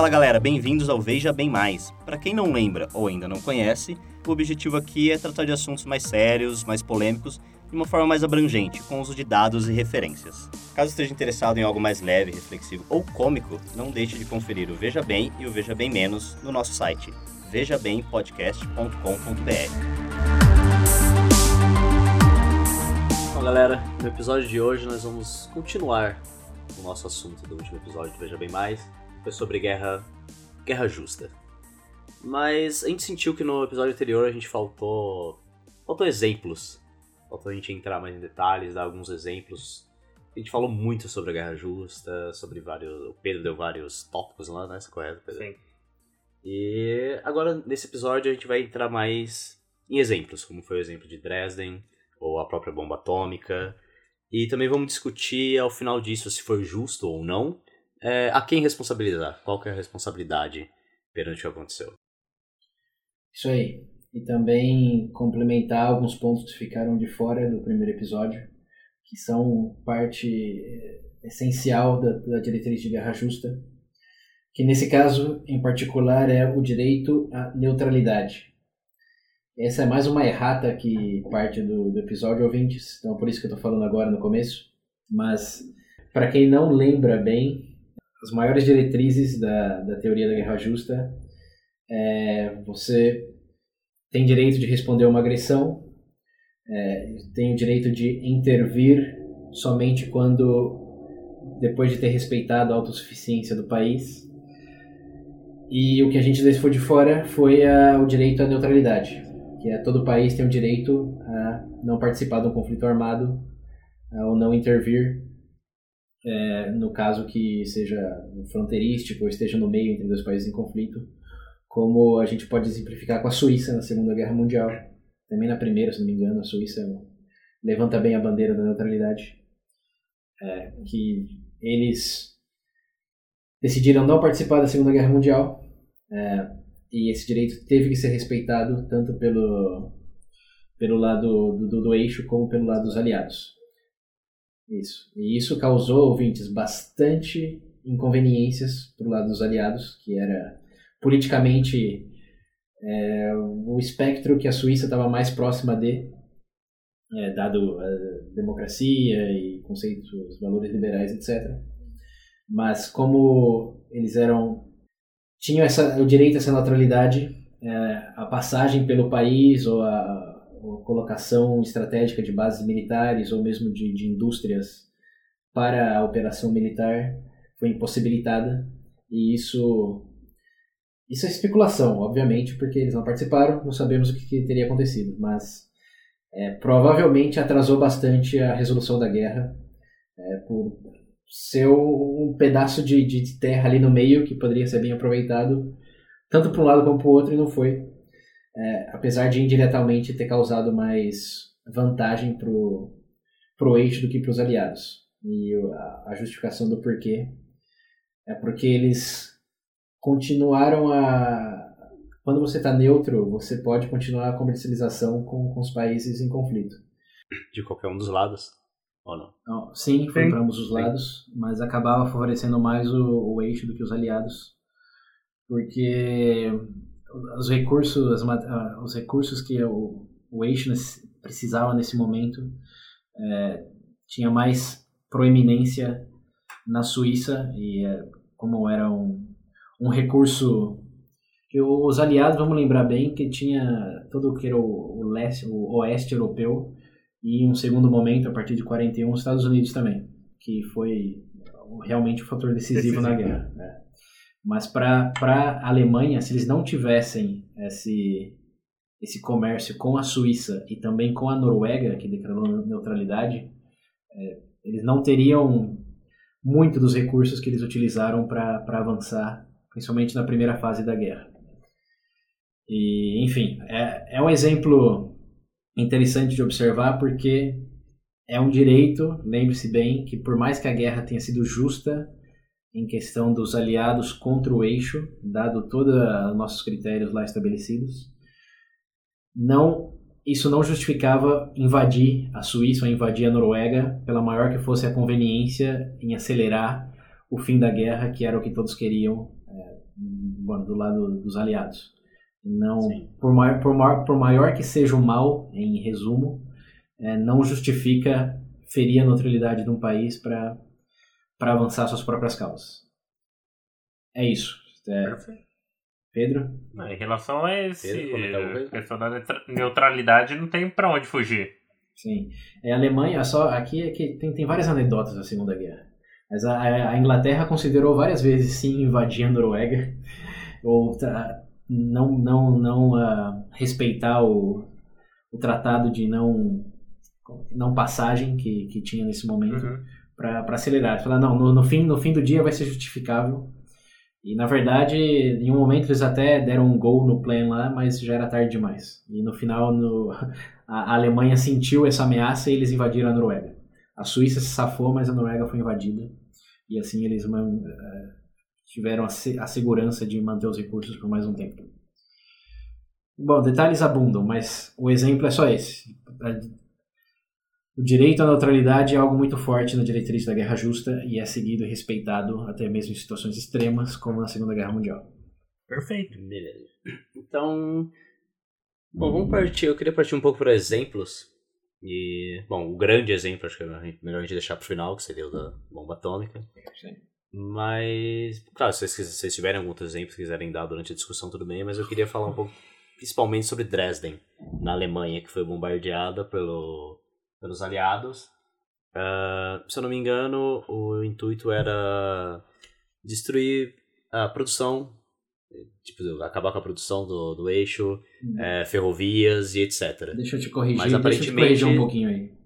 Fala galera, bem-vindos ao Veja Bem Mais. Para quem não lembra ou ainda não conhece, o objetivo aqui é tratar de assuntos mais sérios, mais polêmicos, de uma forma mais abrangente, com uso de dados e referências. Caso esteja interessado em algo mais leve, reflexivo ou cômico, não deixe de conferir o Veja Bem e o Veja Bem Menos no nosso site vejabempodcast.com.br. Bom, galera, no episódio de hoje nós vamos continuar o nosso assunto do último episódio do Veja Bem Mais, foi sobre guerra, guerra justa. Mas a gente sentiu que no episódio anterior a gente faltou, faltou exemplos. Faltou a gente entrar mais em detalhes, dar alguns exemplos. A gente falou muito sobre a guerra justa, sobre vários. O Pedro deu vários tópicos lá, né? Isso é correto, Pedro? Sim. E agora nesse episódio a gente vai entrar mais em exemplos, como foi o exemplo de Dresden, ou a própria bomba atômica. E também vamos discutir ao final disso se foi justo ou não. É, a quem responsabilizar? Qual que é a responsabilidade perante o que aconteceu? Isso aí. E também complementar alguns pontos que ficaram de fora do primeiro episódio, que são parte eh, essencial da, da diretriz de guerra justa, que nesse caso em particular é o direito à neutralidade. Essa é mais uma errata que parte do, do episódio ouvintes, então por isso que eu estou falando agora no começo. Mas para quem não lembra bem, as maiores diretrizes da, da teoria da guerra justa é você tem direito de responder uma agressão, é, tem o direito de intervir somente quando depois de ter respeitado a autossuficiência do país. E o que a gente deixou de fora foi a, o direito à neutralidade, que é todo país tem o direito a não participar de um conflito armado ou não intervir é, no caso que seja fronteirístico ou esteja no meio entre dois países em conflito, como a gente pode exemplificar com a Suíça na Segunda Guerra Mundial. Também na primeira, se não me engano, a Suíça levanta bem a bandeira da neutralidade. É, que eles decidiram não participar da Segunda Guerra Mundial é, e esse direito teve que ser respeitado tanto pelo, pelo lado do, do, do eixo como pelo lado dos aliados. Isso. E isso causou, ouvintes, bastante inconveniências para o lado dos aliados, que era politicamente é, o espectro que a Suíça estava mais próxima de, é, dado a democracia e conceitos, valores liberais, etc. Mas como eles eram tinham essa, o direito a essa neutralidade, é, a passagem pelo país ou a colocação estratégica de bases militares ou mesmo de, de indústrias para a operação militar foi impossibilitada. E isso isso é especulação, obviamente, porque eles não participaram, não sabemos o que, que teria acontecido, mas é, provavelmente atrasou bastante a resolução da guerra é, por ser um pedaço de, de terra ali no meio que poderia ser bem aproveitado, tanto para um lado como para o outro, e não foi é, apesar de indiretamente ter causado mais vantagem para o eixo do que para os aliados. E a, a justificação do porquê é porque eles continuaram a. Quando você está neutro, você pode continuar a comercialização com, com os países em conflito. De qualquer um dos lados? Ou não? não sim, foi para ambos os lados, mas acabava favorecendo mais o, o eixo do que os aliados. Porque os recursos, as, os recursos que o, o eixo precisava nesse momento é, tinha mais proeminência na Suíça e é, como era um, um recurso que os aliados, vamos lembrar bem, que tinha todo o que era o, o, leste, o oeste europeu e em um segundo momento, a partir de 41, os Estados Unidos também, que foi realmente o um fator decisivo, decisivo. na guerra. Né? Mas para a Alemanha, se eles não tivessem esse, esse comércio com a Suíça e também com a Noruega, que declarou neutralidade, é, eles não teriam muito dos recursos que eles utilizaram para avançar, principalmente na primeira fase da guerra. E, enfim, é, é um exemplo interessante de observar porque é um direito, lembre-se bem, que por mais que a guerra tenha sido justa, em questão dos aliados contra o eixo, dado todos os nossos critérios lá estabelecidos. Não, isso não justificava invadir a Suíça ou invadir a Noruega, pela maior que fosse a conveniência em acelerar o fim da guerra, que era o que todos queriam, é, bom, do lado dos aliados. Não, por maior, por, maior, por maior que seja o mal, em resumo, é, não justifica ferir a neutralidade de um país para avançar suas próprias causas. É isso. É, Pedro? Em relação a esse Pedro, questão da neutralidade, não tem para onde fugir. Sim. É, a Alemanha, só aqui é que tem, tem várias anedotas da Segunda Guerra. Mas a, a Inglaterra considerou várias vezes sim invadir a Noruega ou não não não uh, respeitar o, o tratado de não não passagem que, que tinha nesse momento uhum. Para acelerar. Falar não no, no fim no fim do dia vai ser justificável e na verdade, em um momento eles até deram um gol no plane lá, mas já era tarde demais. E no final, no, a, Alemanha sentiu essa ameaça e eles invadiram a Noruega. A Suíça se safou, mas a Noruega foi invadida. E assim eles uh, tiveram a, a segurança de manter os recursos por mais um tempo. Bom, detalhes abundam, mas o exemplo é só esse. O direito à neutralidade é algo muito forte na diretriz da guerra justa e é seguido e respeitado até mesmo em situações extremas, como na Segunda Guerra Mundial. Perfeito. Beleza. Então, bom, vamos partir. Eu queria partir um pouco para exemplos. E, bom, o grande exemplo, acho que é melhor a gente deixar para o final, que seria o da bomba atômica. Sim. Mas, claro, se vocês, se vocês tiverem algum outro exemplo que quiserem dar durante a discussão, tudo bem, mas eu queria falar um pouco, principalmente sobre Dresden, na Alemanha, que foi bombardeada pelo pelos aliados. Uh, se eu não me engano, o intuito era destruir a produção, tipo, acabar com a produção do, do eixo, hum. é, ferrovias e etc. Deixa eu te corrigir, Mas, aparentemente... deixa eu te corrigir um pouquinho aí.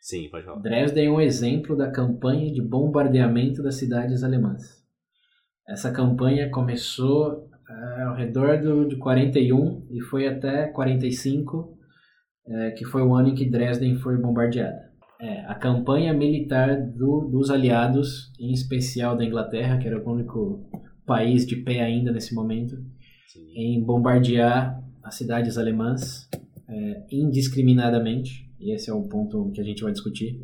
Sim, pode falar. Dresden é um exemplo da campanha de bombardeamento das cidades alemãs. Essa campanha começou uh, ao redor do, de 41 e foi até 45 é, que foi o ano em que Dresden foi bombardeada. É, a campanha militar do, dos aliados, em especial da Inglaterra, que era o único país de pé ainda nesse momento, Sim. em bombardear as cidades alemãs é, indiscriminadamente. E esse é o ponto que a gente vai discutir.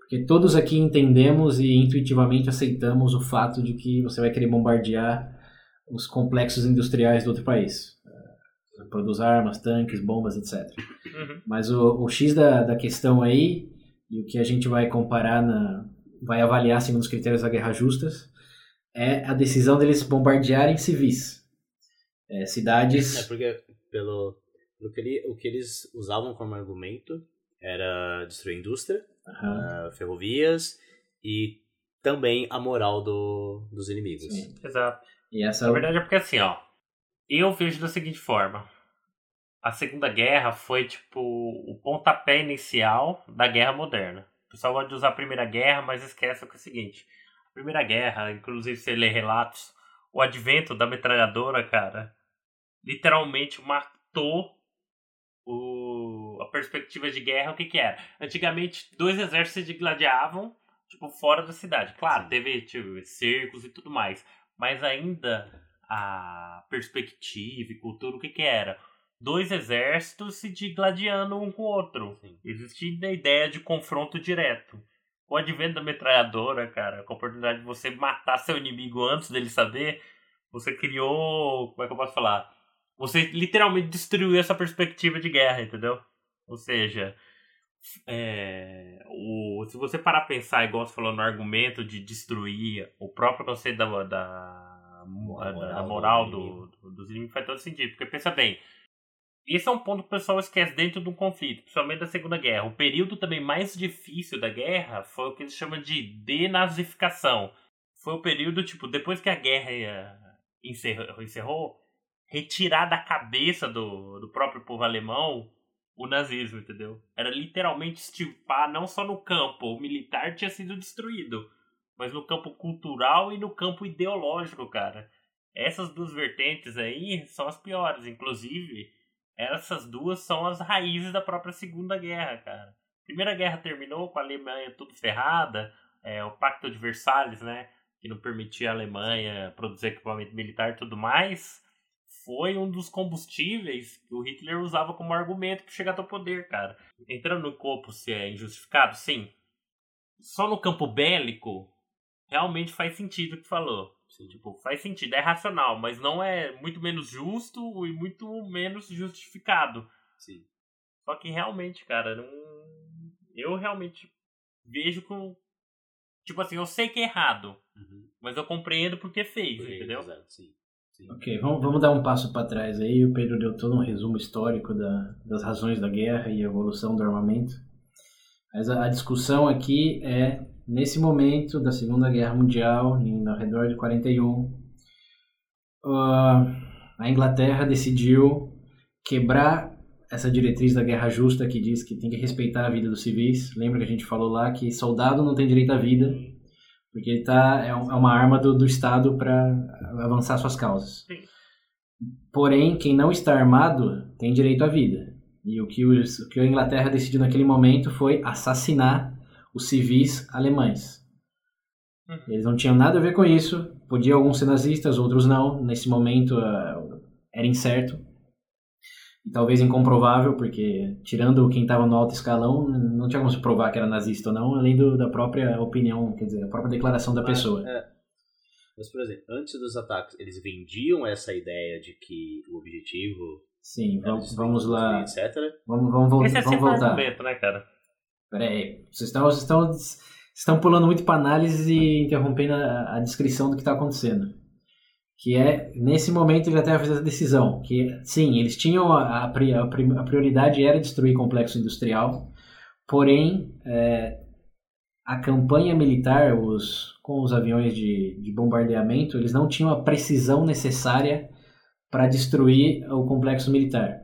Porque todos aqui entendemos e intuitivamente aceitamos o fato de que você vai querer bombardear os complexos industriais do outro país produz armas, tanques, bombas, etc. Uhum. Mas o, o X da, da questão aí, e o que a gente vai comparar, na, vai avaliar segundo os critérios da guerra justas, é a decisão deles bombardearem civis. É, cidades... É porque pelo, pelo que ele, o que eles usavam como argumento era destruir a indústria, uhum. uh, ferrovias e também a moral do, dos inimigos. Sim. Exato. E essa... Na verdade é porque assim, ó, eu vejo da seguinte forma: a Segunda Guerra foi tipo o pontapé inicial da Guerra Moderna. O pessoal gosta de usar a Primeira Guerra, mas esquece que é o seguinte: a Primeira Guerra, inclusive se lê relatos, o advento da metralhadora, cara, literalmente matou o, a perspectiva de guerra. O que que era? Antigamente, dois exércitos se gladiavam tipo fora da cidade. Claro, teve tipo, cercos e tudo mais, mas ainda a perspectiva e cultura, o que que era? Dois exércitos se digladiando um com o outro. Sim. Existia a ideia de confronto direto. O advento da metralhadora, cara, com a oportunidade de você matar seu inimigo antes dele saber, você criou. Como é que eu posso falar? Você literalmente destruiu essa perspectiva de guerra, entendeu? Ou seja, é, o, se você parar a pensar, igual você falou no argumento de destruir o próprio conceito da, da moral, da moral do, do, dos inimigos faz todo sentido. Porque pensa bem, esse é um ponto que o pessoal esquece dentro do conflito, principalmente da Segunda Guerra. O período também mais difícil da guerra foi o que eles chamam de denazificação. Foi o período, tipo, depois que a guerra encerrou, encerrou retirar da cabeça do, do próprio povo alemão o nazismo, entendeu? Era literalmente extirpar, não só no campo, o militar tinha sido destruído, mas no campo cultural e no campo ideológico, cara. Essas duas vertentes aí são as piores. Inclusive, essas duas são as raízes da própria Segunda Guerra, cara. Primeira Guerra terminou com a Alemanha tudo ferrada, é, o Pacto de Versalhes, né? Que não permitia a Alemanha produzir equipamento militar e tudo mais. Foi um dos combustíveis que o Hitler usava como argumento para chegar ao poder, cara. Entrando no corpo se é injustificado, sim. Só no campo bélico, realmente faz sentido o que falou. Tipo, faz sentido, é racional, mas não é muito menos justo e muito menos justificado. Sim. Só que realmente, cara, não... eu realmente vejo com. Tipo assim, eu sei que é errado, Uhum. mas eu compreendo porque fez, Por entendeu? Exato, sim. sim. Ok, vamos, vamos dar um passo para trás aí. O Pedro deu todo um resumo histórico da, das razões da guerra e a evolução do armamento. Mas a, a discussão aqui é, nesse momento da Segunda Guerra Mundial, em, ao redor de 41, ah, a Inglaterra decidiu quebrar essa diretriz da guerra justa que diz que tem que respeitar a vida dos civis. Lembra que a gente falou lá que soldado não tem direito à vida, porque ele tá, é, é uma arma do, do Estado para avançar suas causas. Porém, quem não está armado tem direito à vida. E o que, os, o que a Inglaterra decidiu naquele momento foi assassinar os civis alemães. Uhum. Eles não tinham nada a ver com isso. Podiam alguns ser nazistas, outros não. Nesse momento ah, era incerto. E talvez incomprovável, porque tirando quem estava no alto escalão, não tinha como se provar que era nazista ou não, além do, da própria opinião, quer dizer, a própria declaração da Mas, pessoa. é, mas, por exemplo, antes dos ataques, eles vendiam essa ideia de que o objetivo Sim, vamos, vamos lá. etc. Vamos, vamos, Esse é vamos sempre o voltar. né, cara? Pera aí, vocês estão, vocês estão, estão pulando muito para análise e interrompendo a, a descrição do que está acontecendo. Que é, nesse momento, a Inglaterra fez essa decisão. Que, sim, eles tinham a, a, a prioridade era destruir complexo industrial, porém, é, a campanha militar, os, com os aviões de, de bombardeamento, eles não tinham a precisão necessária para destruir o complexo militar.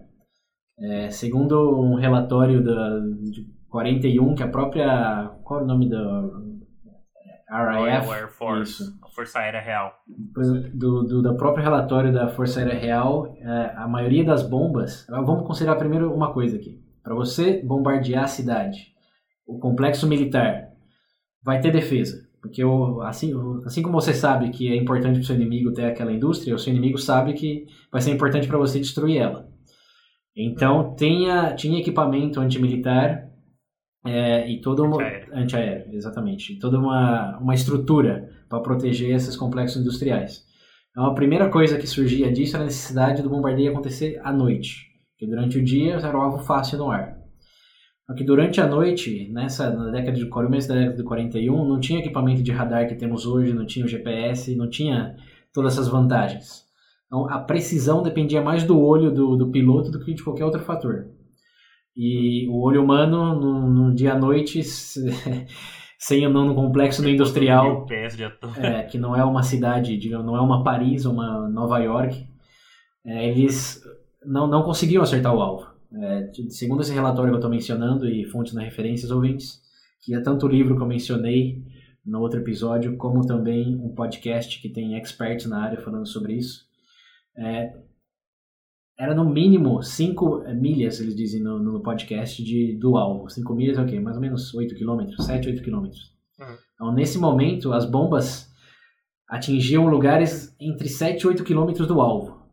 É, segundo um relatório da, de 41, que a própria. Qual é o nome da. RAF? Royal Air Force, Isso. a Força Aérea Real. Do, do, do próprio relatório da Força Aérea Real, é, a maioria das bombas. Vamos considerar primeiro uma coisa aqui. Para você bombardear a cidade, o complexo militar, vai ter defesa. Porque o, assim, assim como você sabe que é importante para o seu inimigo ter aquela indústria, o seu inimigo sabe que vai ser importante para você destruir ela. Então tenha, tinha equipamento antimilitar é, e toda uma Antiaéreo. antiaéreo, exatamente, toda uma, uma estrutura para proteger esses complexos industriais. Então a primeira coisa que surgia disso era a necessidade do bombardeio acontecer à noite, porque durante o dia era um alvo fácil no ar. Só que durante a noite, nessa na década de começo da década de 41, não tinha equipamento de radar que temos hoje, não tinha o GPS, não tinha todas essas vantagens. Então a precisão dependia mais do olho do, do piloto do que de qualquer outro fator. E o olho humano, no, no dia à noite, se- sem andar no complexo do industrial, é, que não é uma cidade, digamos, não é uma Paris uma Nova York, é, eles não, não conseguiam acertar o alvo. É, segundo esse relatório que eu estou mencionando e fontes na referências ouvintes, que é tanto o livro que eu mencionei no outro episódio, como também um podcast que tem experts na área falando sobre isso, é, era no mínimo 5 milhas, eles dizem no, no podcast, de, do alvo. 5 milhas é o quê? Mais ou menos 8 quilômetros, 7, 8 quilômetros. Uhum. Então, nesse momento, as bombas atingiam lugares entre 7 e 8 quilômetros do alvo.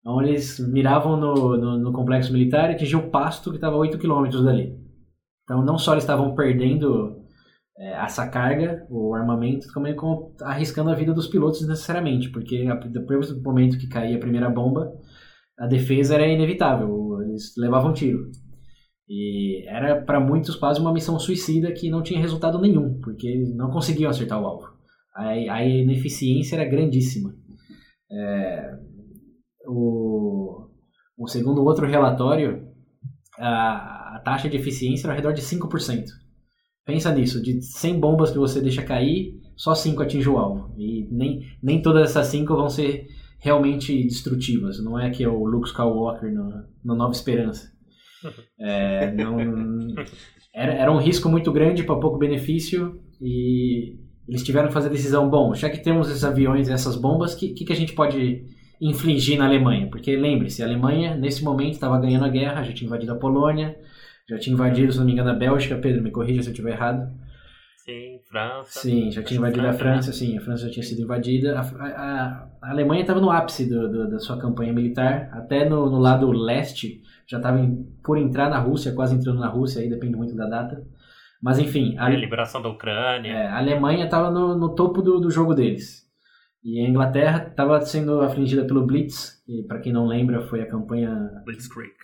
Então, eles miravam no, no, no complexo militar e atingiam o pasto que estava a 8 quilômetros dali. Então, não só eles estavam perdendo é, essa carga, o armamento, como, como arriscando a vida dos pilotos necessariamente, porque a- depois do momento que caía a primeira bomba, a defesa era inevitável, eles levavam tiro. E era para muitos quase uma missão suicida que não tinha resultado nenhum, porque eles não conseguiam acertar o alvo. A, a ineficiência era grandíssima. É, o, o segundo outro relatório, a, a taxa de eficiência era ao redor de 5%. Pensa nisso, de 100 bombas que você deixa cair, só 5 atingem o alvo. E nem, nem todas essas 5 vão ser realmente destrutivas. Não é que é o Luke Skywalker no, no Nova Esperança. É, não, era, era um risco muito grande para pouco benefício e eles tiveram que fazer a decisão, bom, já que temos esses aviões e essas bombas, o que, que, que a gente pode infligir na Alemanha? Porque lembre-se, a Alemanha nesse momento estava ganhando a guerra, já tinha invadido a Polônia, já tinha invadido, se não me engano, a Bélgica, Pedro, me corrija se eu estiver errado. Sim, França. Sim, já tinha invadido a França, sim, a França já tinha sido invadida. A, a, a Alemanha estava no ápice do, do, da sua campanha militar, até no, no lado leste, já estava por entrar na Rússia, quase entrando na Rússia, aí depende muito da data. Mas enfim, a, a liberação da Ucrânia. É, a Alemanha estava no, no, topo do, do jogo deles. E a Inglaterra estava sendo afligida pelo Blitz, e para quem não lembra, foi a campanha Blitzkrieg.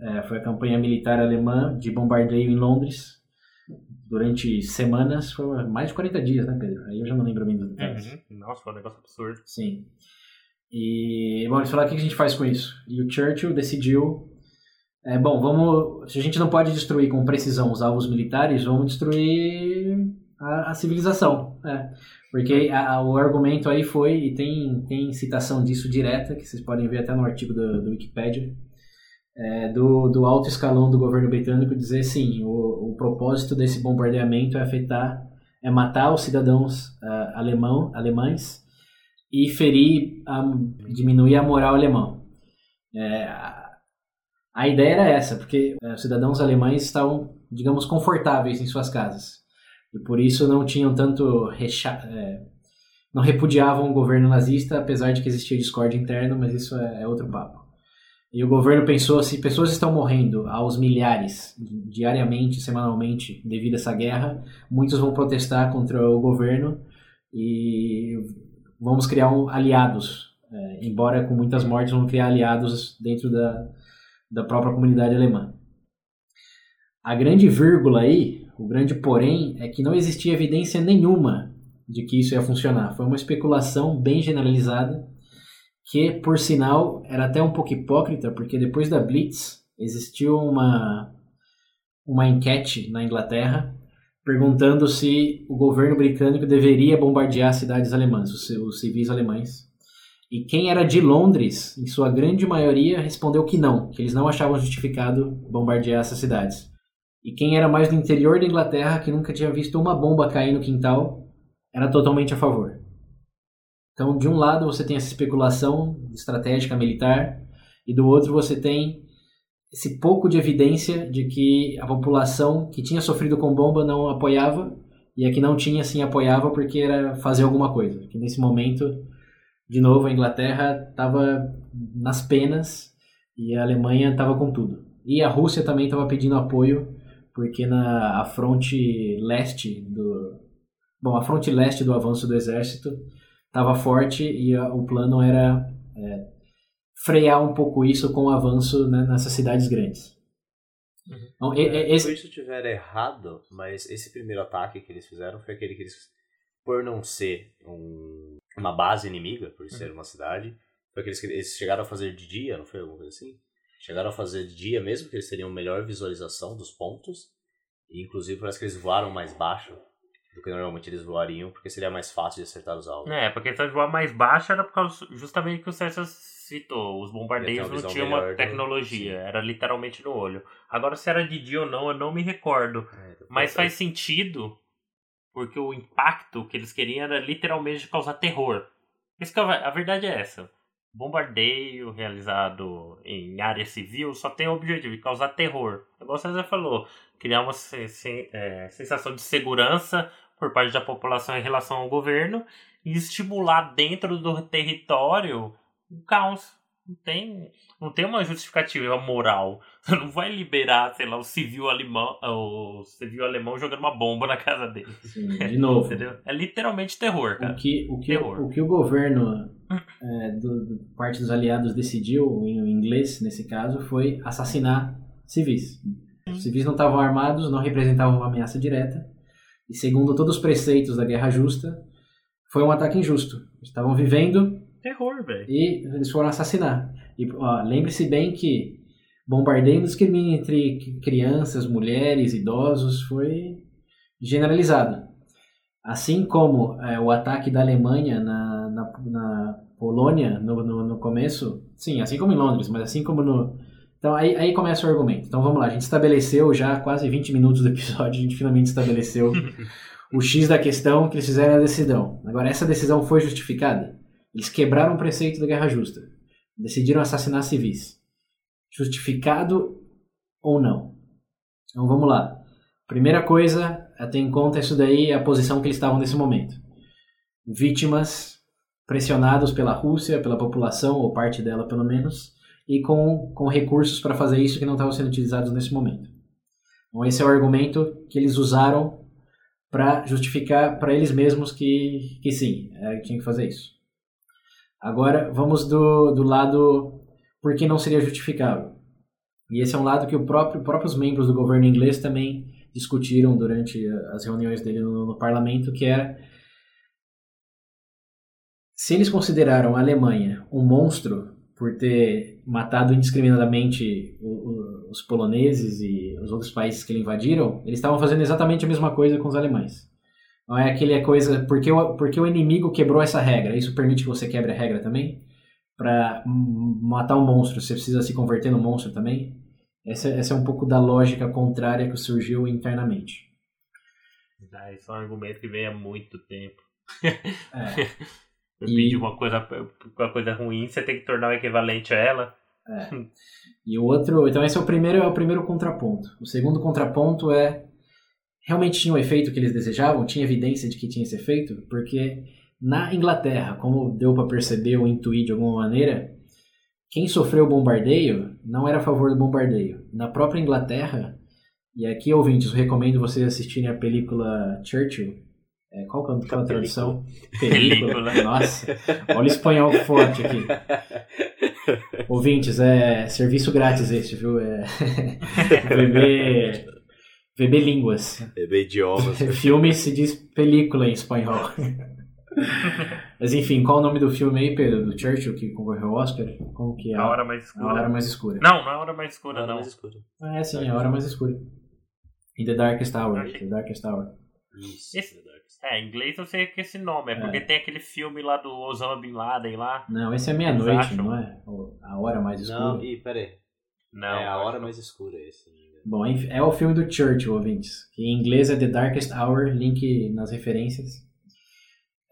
É, foi a campanha militar alemã de bombardeio em Londres durante semanas, foi mais de 40 dias, né, Pedro? Aí eu já não lembro bem dos detalhes. Uhum. Nossa, foi um negócio absurdo. Sim. E, bom, eles falaram o que a gente faz com isso. E o Churchill decidiu, é, bom, vamos, se a gente não pode destruir com precisão os alvos militares, vamos destruir a, a civilização. É. Porque a, a, o argumento aí foi, e tem, tem citação disso direta, que vocês podem ver até no artigo do, do Wikipedia, é, do, do alto escalão do governo britânico dizer sim, o, o propósito desse bombardeamento é afetar, é matar os cidadãos uh, alemão, alemães e ferir, a, diminuir a moral alemã. É, a, ideia era essa, porque uh, os cidadãos alemães estavam, digamos, confortáveis em suas casas e por isso não tinham tanto recha é, não repudiavam o governo nazista, apesar de que existia discórdia interna, mas isso é, é outro papo. E o governo pensou se pessoas estão morrendo aos milhares, diariamente, semanalmente, devido a essa guerra, muitos vão protestar contra o governo e vamos criar um, aliados. É, embora com muitas mortes, vamos criar aliados dentro da, da própria comunidade alemã. A grande vírgula aí, o grande porém, é que não existia evidência nenhuma de que isso ia funcionar. Foi uma especulação bem generalizada que, por sinal, era até um pouco hipócrita, porque depois da Blitz existiu uma, uma enquete na Inglaterra perguntando se o governo britânico deveria bombardear cidades alemãs, os, civis alemães. E quem era de Londres, em sua grande maioria, respondeu que não, que eles não achavam justificado bombardear essas cidades. E quem era mais do interior da Inglaterra, que nunca tinha visto uma bomba cair no quintal, era totalmente a favor. Então, de um lado você tem essa especulação estratégica militar e do outro você tem esse pouco de evidência de que a população que tinha sofrido com bomba não apoiava e a que não tinha sim apoiava porque era fazer alguma coisa. Que nesse momento, de novo, a Inglaterra estava nas penas e a Alemanha estava com tudo. E a Rússia também estava pedindo apoio porque na a fronte leste do bom, a fronte leste do avanço do exército estava forte e a, o plano era é, frear um pouco isso com o avanço né, nessas cidades grandes. Uhum. Então, é, esse... Se eu estiver errado, mas esse primeiro ataque que eles fizeram foi aquele que eles, por não ser um, uma base inimiga, por ser uhum. uma cidade, foi aqueles que eles chegaram a fazer de dia, não foi alguma coisa assim? Chegaram a fazer de dia mesmo, que eles teriam melhor visualização dos pontos, e inclusive parece que eles voaram mais baixo do que normalmente eles voariam, porque seria mais fácil de acertar os alvos. É, porque a de voar mais baixa era por causa justamente que o César citou. Os bombardeios não tinham uma tecnologia, do... era literalmente no olho. Agora, se era de dia ou não, eu não me recordo. É, Mas faz sentido, porque o impacto que eles queriam era literalmente causar terror. Isso que a, a verdade é essa. Bombardeio realizado em área civil só tem o objetivo de causar terror. Igual o César falou, criar uma é, sensação de segurança por parte da população em relação ao governo e estimular dentro do território o caos. Não tem, não tem uma justificativa moral. Você não vai liberar, sei lá, o civil alemão, o civil alemão jogando uma bomba na casa dele. Sim, de novo. Entendeu? É literalmente terror, cara. O que o, que, terror. O, que o governo, é, do, do, parte dos aliados, decidiu, em inglês nesse caso, foi assassinar civis. Os civis não estavam armados, não representavam uma ameaça direta. E segundo todos os preceitos da guerra justa, foi um ataque injusto. Estavam vivendo. Terror, velho. E eles foram assassinar. E lembre-se bem que bombardeio e discrimínio entre crianças, mulheres, idosos foi generalizado. Assim como é, o ataque da Alemanha na, na, na Polônia no, no, no, começo, sim, assim como em Londres, mas assim como no, então aí, aí começa o argumento. Então vamos lá, a gente estabeleceu já quase 20 minutos do episódio, a gente finalmente estabeleceu o X da questão que eles fizeram a decisão. Agora, essa decisão foi justificada? Eles quebraram o preceito da guerra justa. Decidiram assassinar civis. Justificado ou não? Então vamos lá. Primeira coisa a ter em conta isso daí é a posição que eles estavam nesse momento. Vítimas pressionados pela Rússia, pela população, ou parte dela pelo menos, e com, com recursos para fazer isso que não estavam sendo utilizados nesse momento. Então, esse é o argumento que eles usaram para justificar para eles mesmos que, que sim, é, tinha que fazer isso. Agora, vamos do, do lado por que não seria justificável. E esse é um lado que o próprio, próprios membros do governo inglês também discutiram durante as reuniões dele no, no parlamento, que era se eles consideraram a Alemanha um monstro por ter matado indiscriminadamente os poloneses e os outros países que ele invadiram, eles estavam fazendo exatamente a mesma coisa com os alemães. Não é aquele coisa, porque o, porque o inimigo quebrou essa regra, isso permite que você quebre a regra também? Para matar um monstro, você precisa se converter no monstro também? Essa, essa é um pouco da lógica contrária que surgiu internamente. Ah, isso é um argumento que vem há muito tempo. É. Eu e... pedi uma coisa, uma coisa ruim, você tem que tornar o equivalente a ela. É. E o outro, então esse é o primeiro é o primeiro contraponto. O segundo contraponto é realmente tinha o efeito que eles desejavam, tinha evidência de que tinha esse efeito, porque na Inglaterra, como deu para perceber ou intuir de alguma maneira, quem sofreu o bombardeio não era a favor do bombardeio. Na própria Inglaterra, e aqui ouvintes, recomendo vocês assistirem a película Churchill. É, qual que é a tradução? Película. Nossa, olha o espanhol forte aqui. Ouvintes, é serviço grátis esse, viu? É VB, VB Línguas. VB Idiomas. Filme se diz película em espanhol. Mas enfim, qual o nome do filme aí, Pedro? Do Churchill que concorreu ao Oscar? Como que é? A Hora Mais Escura. A Hora Mais Escura. Não, não é A Hora Mais Escura, não. Mais escura. Ah, é sim, A Hora Mais Escura. In The Darkest Hour. The Darkest Hour. Isso. Esse, é, em inglês eu sei que esse nome, é, é, porque tem aquele filme lá do Osama Bin Laden lá. Não, esse é Meia-Noite, não é? A Hora Mais Escura. Não, e peraí. Não. É A Hora Mais Escura esse. Bom, é o filme do Churchill, ouvintes. Que em inglês é The Darkest Hour, link nas referências.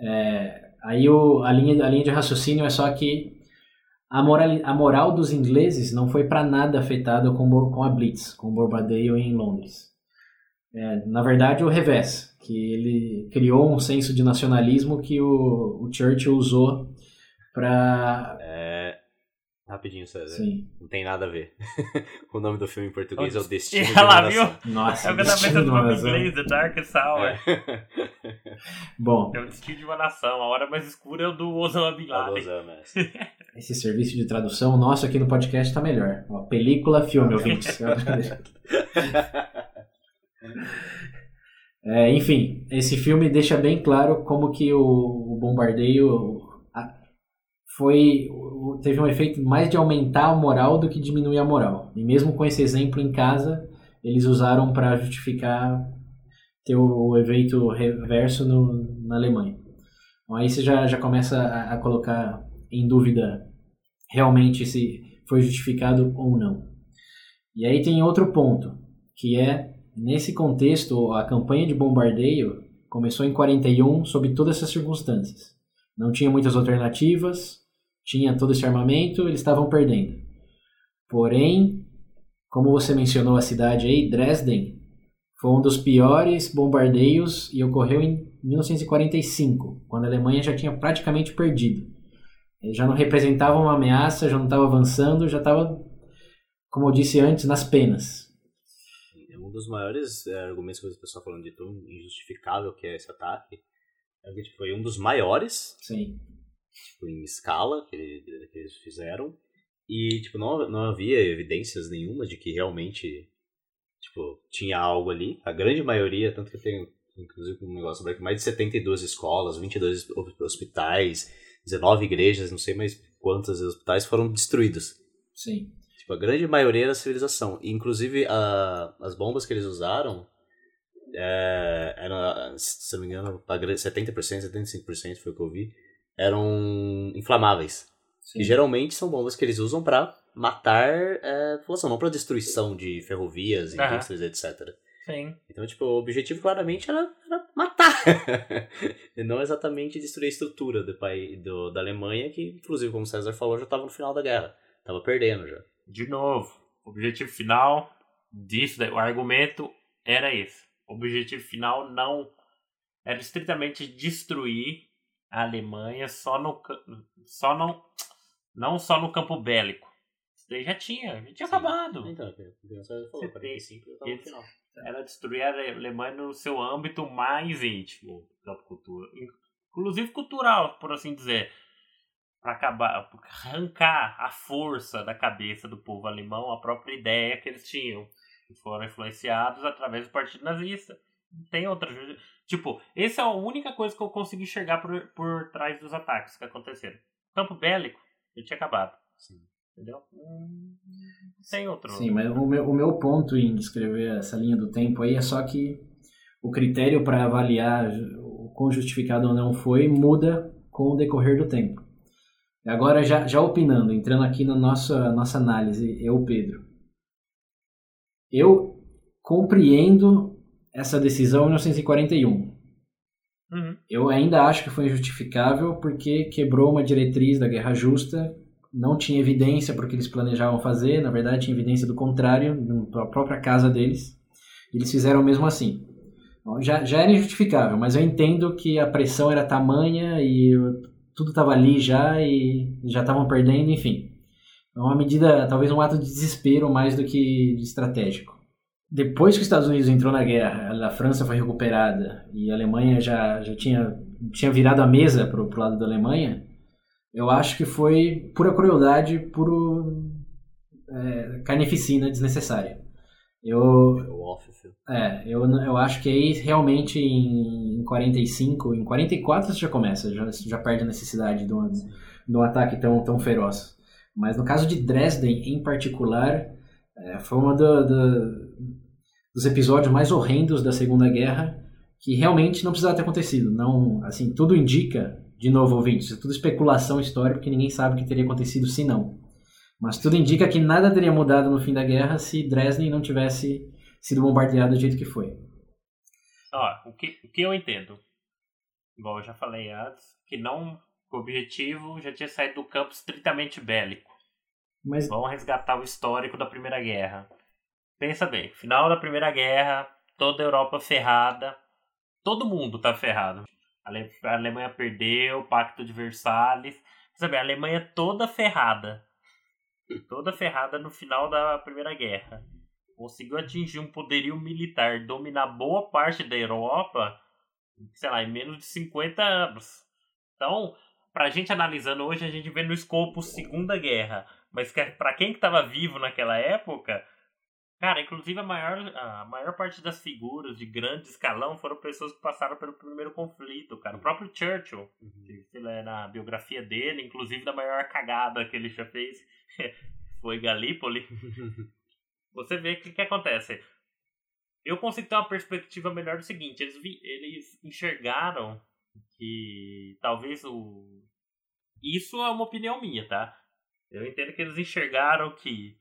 É, aí o, a, linha, a linha de raciocínio é só que a moral, a moral dos ingleses não foi para nada afetada com, com a Blitz, com o bombardeio em Londres. É, na verdade, o revés, que ele criou um senso de nacionalismo que o, o Churchill usou para Rapidinho, César. Sim. Não tem nada a ver. o nome do filme em português é O Destino de Ela viu? Nossa, é o que eu tava pensando no inglês, The Darkest Hour. É. Bom. É o Destino de uma Nação. A Hora Mais Escura é o do Osama Bin Laden. Osama, Esse serviço de tradução nosso aqui no podcast tá melhor. Ó, película, filme, ouvintes. é, enfim, esse filme deixa bem claro como que o, o bombardeio foi teve um efeito mais de aumentar a moral do que diminuir a moral. E mesmo com esse exemplo em casa, eles usaram para justificar ter o, evento reverso no, na Alemanha. Então, aí você já, já começa a, a colocar em dúvida realmente se foi justificado ou não. E aí tem outro ponto, que é, nesse contexto, a campanha de bombardeio começou em 41 sob todas essas circunstâncias. Não tinha muitas alternativas, tinha todo esse armamento, eles estavam perdendo. Porém, como você mencionou a cidade aí, Dresden, foi um dos piores bombardeios e ocorreu em 1945, quando a Alemanha já tinha praticamente perdido. Ele já não representava uma ameaça, já não estava avançando, já estava, como eu disse antes, nas penas. Dos maiores é, argumentos que o pessoal falando de tão injustificável que é esse ataque. É que tipo, foi um dos maiores. Sim tipo, em escala que, que eles fizeram. E, tipo, não, não havia evidências nenhuma de que realmente, tipo, tinha algo ali. A grande maioria, tanto que eu tenho, inclusive, um negócio sobre mais de 72 escolas, 22 hospitais, 19 igrejas, não sei mais quantos hospitais foram destruídos. Sim. Tipo, a grande maioria da civilização. E, inclusive, a, as bombas que eles usaram é, era, se não me engano, 70%, 75% foi o que eu vi eram inflamáveis. Sim. geralmente são bombas que eles usam para matar é, população, não para destruição de ferrovias, indústrias, uhum. etc. Sim. Então, tipo, o objetivo claramente era, era matar. e não exatamente destruir a estrutura do, país, do, da Alemanha, que, inclusive, como o César falou, já estava no final da guerra. Tava perdendo já. De novo, o objetivo final disso, o argumento era esse. O objetivo final não era estritamente destruir a Alemanha só no só não não só no campo bélico. Isso daí já tinha, já tinha Sim. acabado. Então, você falou, 45 estava no final. Era destruir a Alemanha no seu âmbito mais íntimo, cultura, inclusive cultural, por assim dizer. Para acabar, arrancar a força da cabeça do povo alemão, a própria ideia que eles tinham, que foram influenciados através do Partido Nazista. Não tem outra. Tipo, essa é a única coisa que eu consegui enxergar por, por trás dos ataques que aconteceram. Campo bélico, ele tinha acabado. Sim. Entendeu? Hum, tem outro. Sim, mas o meu, o meu ponto em descrever essa linha do tempo aí é só que o critério para avaliar o quão justificado ou não foi muda com o decorrer do tempo. Agora, já, já opinando, entrando aqui na nossa, nossa análise, eu, Pedro. Eu compreendo essa decisão em 1941. Uhum. Eu ainda acho que foi injustificável porque quebrou uma diretriz da guerra justa, não tinha evidência para o que eles planejavam fazer, na verdade tinha evidência do contrário, na própria casa deles. Eles fizeram mesmo assim. Já, já era injustificável, mas eu entendo que a pressão era tamanha e tudo estava ali já e já estavam perdendo, enfim. É uma medida, talvez um ato de desespero mais do que estratégico. Depois que os Estados Unidos entrou na guerra, a França foi recuperada e a Alemanha já, já tinha, tinha virado a mesa para o lado da Alemanha, eu acho que foi pura crueldade, puro é, carnificina desnecessária. Eu, é, eu, eu acho que aí realmente em, em 45, em 44 você já começa, já, já perde a necessidade de um, de um ataque tão, tão feroz. Mas no caso de Dresden em particular, é, foi um do, do, dos episódios mais horrendos da Segunda Guerra que realmente não precisava ter acontecido. Não, assim, tudo indica, de novo, ouvintes, é tudo especulação histórica, porque ninguém sabe o que teria acontecido se não. Mas tudo indica que nada teria mudado no fim da guerra se Dresden não tivesse sido bombardeado do jeito que foi. Ó, o que, o que eu entendo, igual eu já falei antes, que não o objetivo já tinha saído do campo estritamente bélico. Mas... Vamos resgatar o histórico da Primeira Guerra. Pensa bem, final da Primeira Guerra, toda a Europa ferrada, todo mundo tá ferrado. A Alemanha perdeu, o Pacto de Versalhes. Sabe, a Alemanha toda ferrada. Toda ferrada no final da Primeira Guerra conseguiu atingir um poderio militar, dominar boa parte da Europa, sei lá, em menos de 50 anos. Então, pra gente analisando hoje, a gente vê no escopo Segunda Guerra. Mas pra quem que tava vivo naquela época, cara, inclusive a maior, a maior parte das figuras de grande escalão foram pessoas que passaram pelo primeiro conflito, cara. O próprio Churchill, uhum. na biografia dele, inclusive da maior cagada que ele já fez, foi Galípoli. você vê o que, que acontece. Eu consigo ter uma perspectiva melhor do seguinte: eles, vi, eles enxergaram que talvez o. Isso é uma opinião minha, tá? Eu entendo que eles enxergaram que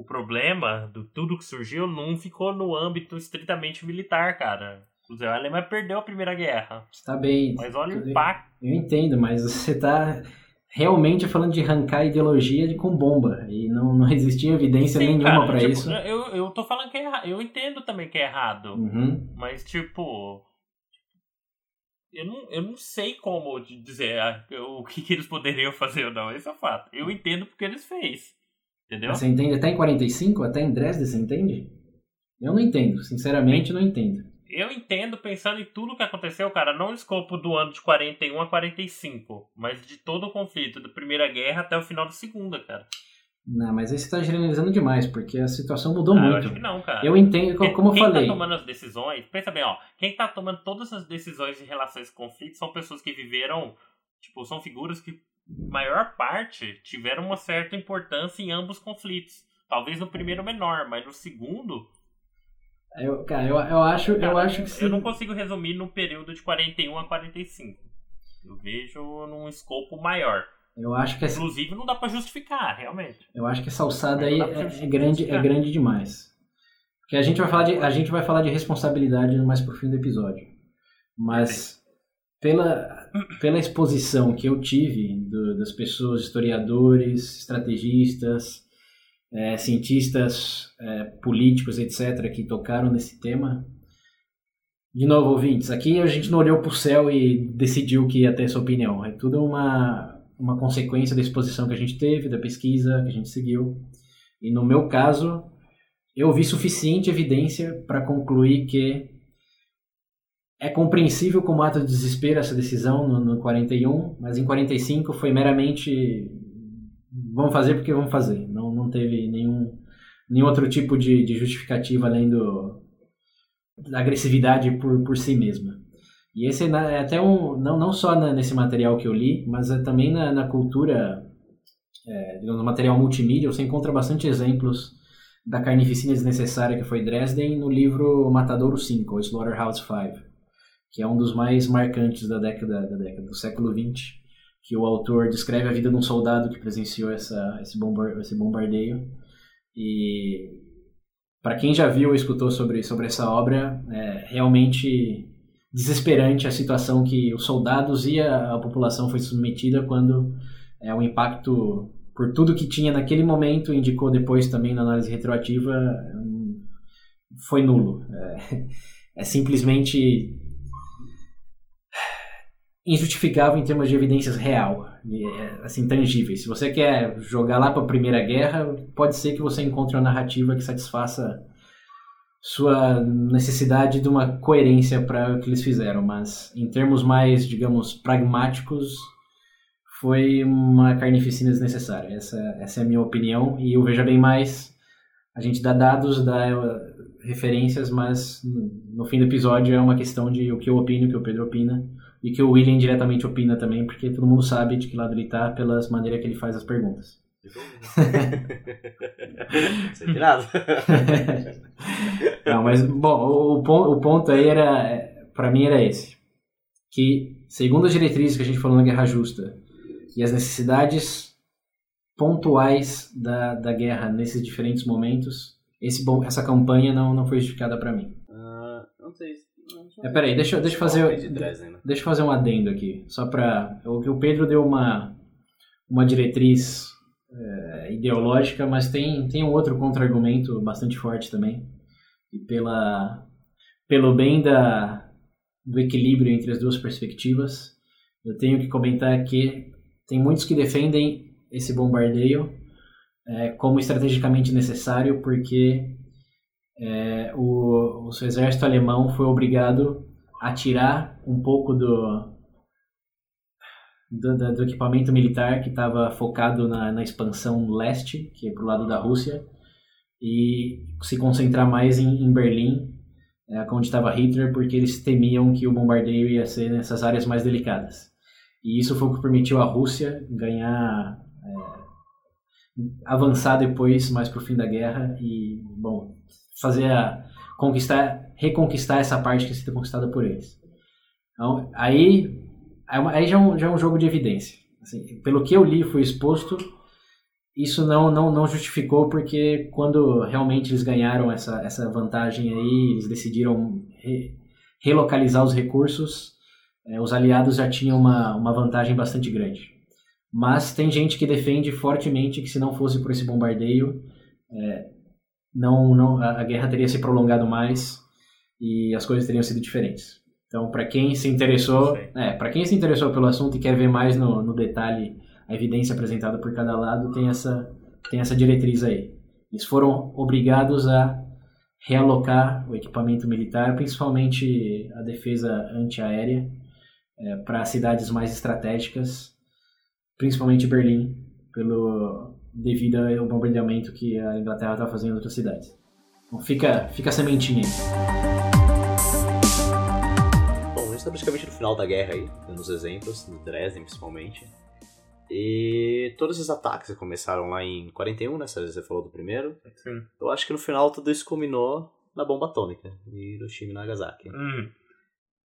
o problema do tudo que surgiu não ficou no âmbito estritamente militar, cara. A Alemanha perdeu a Primeira Guerra. Está bem. Mas olha o impacto. Eu entendo, mas você está realmente falando de arrancar ideologia de, com bomba. E não, não existia evidência Sim, nenhuma para tipo, isso. Eu, eu tô falando que é errado. Eu entendo também que é errado. Uhum. Mas, tipo. Eu não, eu não sei como dizer ah, o que, que, eles poderiam fazer ou não. Esse é o fato. Eu entendo porque eles fez. Entendeu? Você entende até em 45? Até em Dresden, você entende? Eu não entendo. Sinceramente, não entendo eu entendo pensando em tudo que aconteceu, cara, não no escopo do ano de 41 a 45, mas de todo o conflito, da Primeira Guerra até o final da Segunda, cara. Não, mas aí você está generalizando demais, porque a situação mudou ah, muito. Eu acho que não, cara. Eu entendo, como quem, eu falei. Quem tá tomando as decisões, pensa bem, ó, quem tá tomando todas as decisões em relação a esse conflito são pessoas que viveram, tipo, são figuras que, maior parte, tiveram uma certa importância em ambos os conflitos. Talvez no primeiro menor, mas no segundo, eu, cara, eu, eu acho, cara, eu acho que sim. Eu não consigo resumir no período de 41 a 45. Eu vejo num escopo maior. Eu acho que inclusive não dá para justificar, realmente. Eu acho que essa alçada aí é, é, grande, é grande demais. Porque a gente vai falar de a gente vai falar de responsabilidade mais pro fim do episódio. Mas pela pela exposição que eu tive do, das pessoas, historiadores, estrategistas, é, cientistas é, políticos, etc., que tocaram nesse tema. De novo, ouvintes, aqui a gente não olhou para o céu e decidiu que ia ter essa opinião. É tudo uma, uma consequência da exposição que a gente teve, da pesquisa que a gente seguiu. E no meu caso, eu vi suficiente evidência para concluir que é compreensível como ato de desespero essa decisão no, no 41, mas em 45 foi meramente vamos fazer porque vamos fazer. Não, não teve nenhum, nenhum outro tipo de, de justificativa além do, da agressividade por, por si mesma. E esse é até um, não, não só nesse material que eu li, mas é também na, na cultura, é, no material multimídia, você encontra bastante exemplos da carnificina desnecessária que foi Dresden no livro Matadouro 5, ou Slaughterhouse 5, que é um dos mais marcantes da década, da década do século 20, que o autor descreve a vida de um soldado que presenciou essa, esse, bombar, esse bombardeio. E para quem já viu ou escutou sobre, sobre essa obra, é realmente desesperante a situação que os soldados e a, a população foi submetida quando é, o impacto por tudo que tinha naquele momento, indicou depois também na análise retroativa, hum, foi nulo. É, é simplesmente injustificável em termos de evidências real, é, assim, tangíveis. Se você quer jogar lá para a Primeira Guerra, pode ser que você encontre uma narrativa que satisfaça sua necessidade de uma coerência para o que eles fizeram, mas em termos mais, digamos, pragmáticos, foi uma carnificina desnecessária. Essa, essa é a minha opinião e eu veja bem mais. A gente dá dados, dá eh, referências, mas no fim do episódio é uma questão de o que eu opino, o que o Pedro opina e que o William diretamente opina também, porque todo mundo sabe de que lado ele tá pelas maneiras que ele faz as perguntas. Sem nada. Não, mas, bom, o, ponto, o ponto aí era, para mim era esse. Que, segundo as diretrizes que a gente falou na Guerra Justa, e as necessidades pontuais da, da guerra nesses diferentes momentos, esse, essa campanha não, não foi justificada para mim. Uh, não sei é, peraí, deixa, deixa, eu fazer, deixa eu fazer um adendo aqui. Só para. O, o Pedro deu uma, uma diretriz é, ideológica, mas tem, tem um outro contra-argumento bastante forte também. E pela, pelo bem da, do equilíbrio entre as duas perspectivas, eu tenho que comentar que tem muitos que defendem esse bombardeio é, como estrategicamente necessário, porque é, o, o exército alemão foi obrigado a tirar um pouco do, do, do equipamento militar que estava focado na, na, expansão leste, que é para o lado da Rússia, e se concentrar mais em, em Berlim, é, onde estava Hitler, porque eles temiam que o bombardeio ia ser nessas áreas mais delicadas. E isso foi o que permitiu à Rússia ganhar, é, avançar depois, mais para o fim da guerra, e, bom, fazer a conquistar, reconquistar essa parte que sido conquistada por eles. Então, aí, aí já é um, já é um jogo de evidência. Assim, pelo que eu li, foi exposto, isso não, não, não justificou porque quando realmente eles ganharam essa, essa vantagem aí, eles decidiram re, relocalizar os recursos, é, os aliados já tinham uma, uma vantagem bastante grande. Mas tem gente que defende fortemente que se não fosse por esse bombardeio, é, não, não a, guerra teria se prolongado mais e as coisas teriam sido diferentes. Então, para quem se interessou, é, para quem se interessou pelo assunto e quer ver mais no, no detalhe a evidência apresentada por cada lado, tem essa tem essa diretriz aí. Eles foram obrigados a realocar o equipamento militar, principalmente a defesa antiaérea, é, para cidades mais estratégicas, principalmente Berlim, pelo devido ao bombardeamento que a Inglaterra está fazendo em outras cidades. Então fica, fica a sementinha aí. Bom, a gente está praticamente no final da guerra aí, nos exemplos, no Dresden principalmente. E todos esses ataques começaram lá em 41, né? Você falou do primeiro. Sim. Eu acho que no final tudo isso culminou na bomba atômica de Hiroshima e Nagasaki. Hum.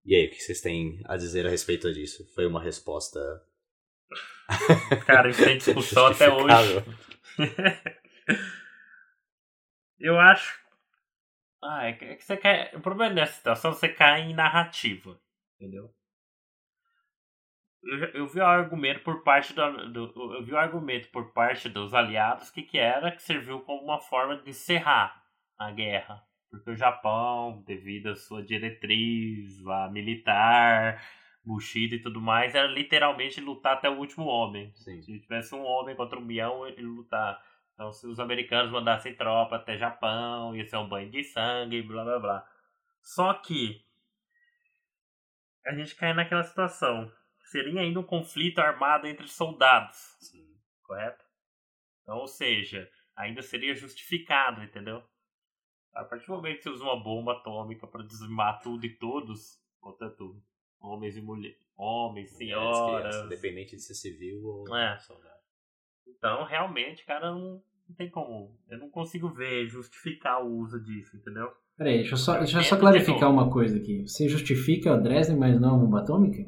E aí, o que vocês têm a dizer a respeito disso? Foi uma resposta Cara, isso tem discussão até hoje. Eu acho. Ah, é que é você quer. O problema dessa situação é você cai em narrativa. Entendeu? Eu, eu vi o argumento por parte do, do, eu vi o argumento por parte dos aliados que, que era que serviu como uma forma de encerrar a guerra porque o Japão devido à sua diretriz lá militar Bushido e tudo mais, era literalmente lutar até o último homem. Sim. Se tivesse um homem contra um milhão, ele lutar. Então, se os americanos mandassem tropa até Japão, ia ser um banho de sangue, blá blá blá. Só que a gente cai naquela situação. Seria ainda um conflito armado entre soldados. Sim. Correto? Então, ou seja, ainda seria justificado, entendeu? A partir do momento que você usa uma bomba atômica para dizimar tudo e todos, portanto, homens e mulheres, homens, senhoras. independente de ser civil ou É. soldado. Então, realmente, cara, não, não tem como. Eu não consigo ver, justificar o uso disso, entendeu? Peraí, deixa eu só, deixa eu só clarificar uma coisa aqui. Você justifica a Dresden, mas não a bomba atômica?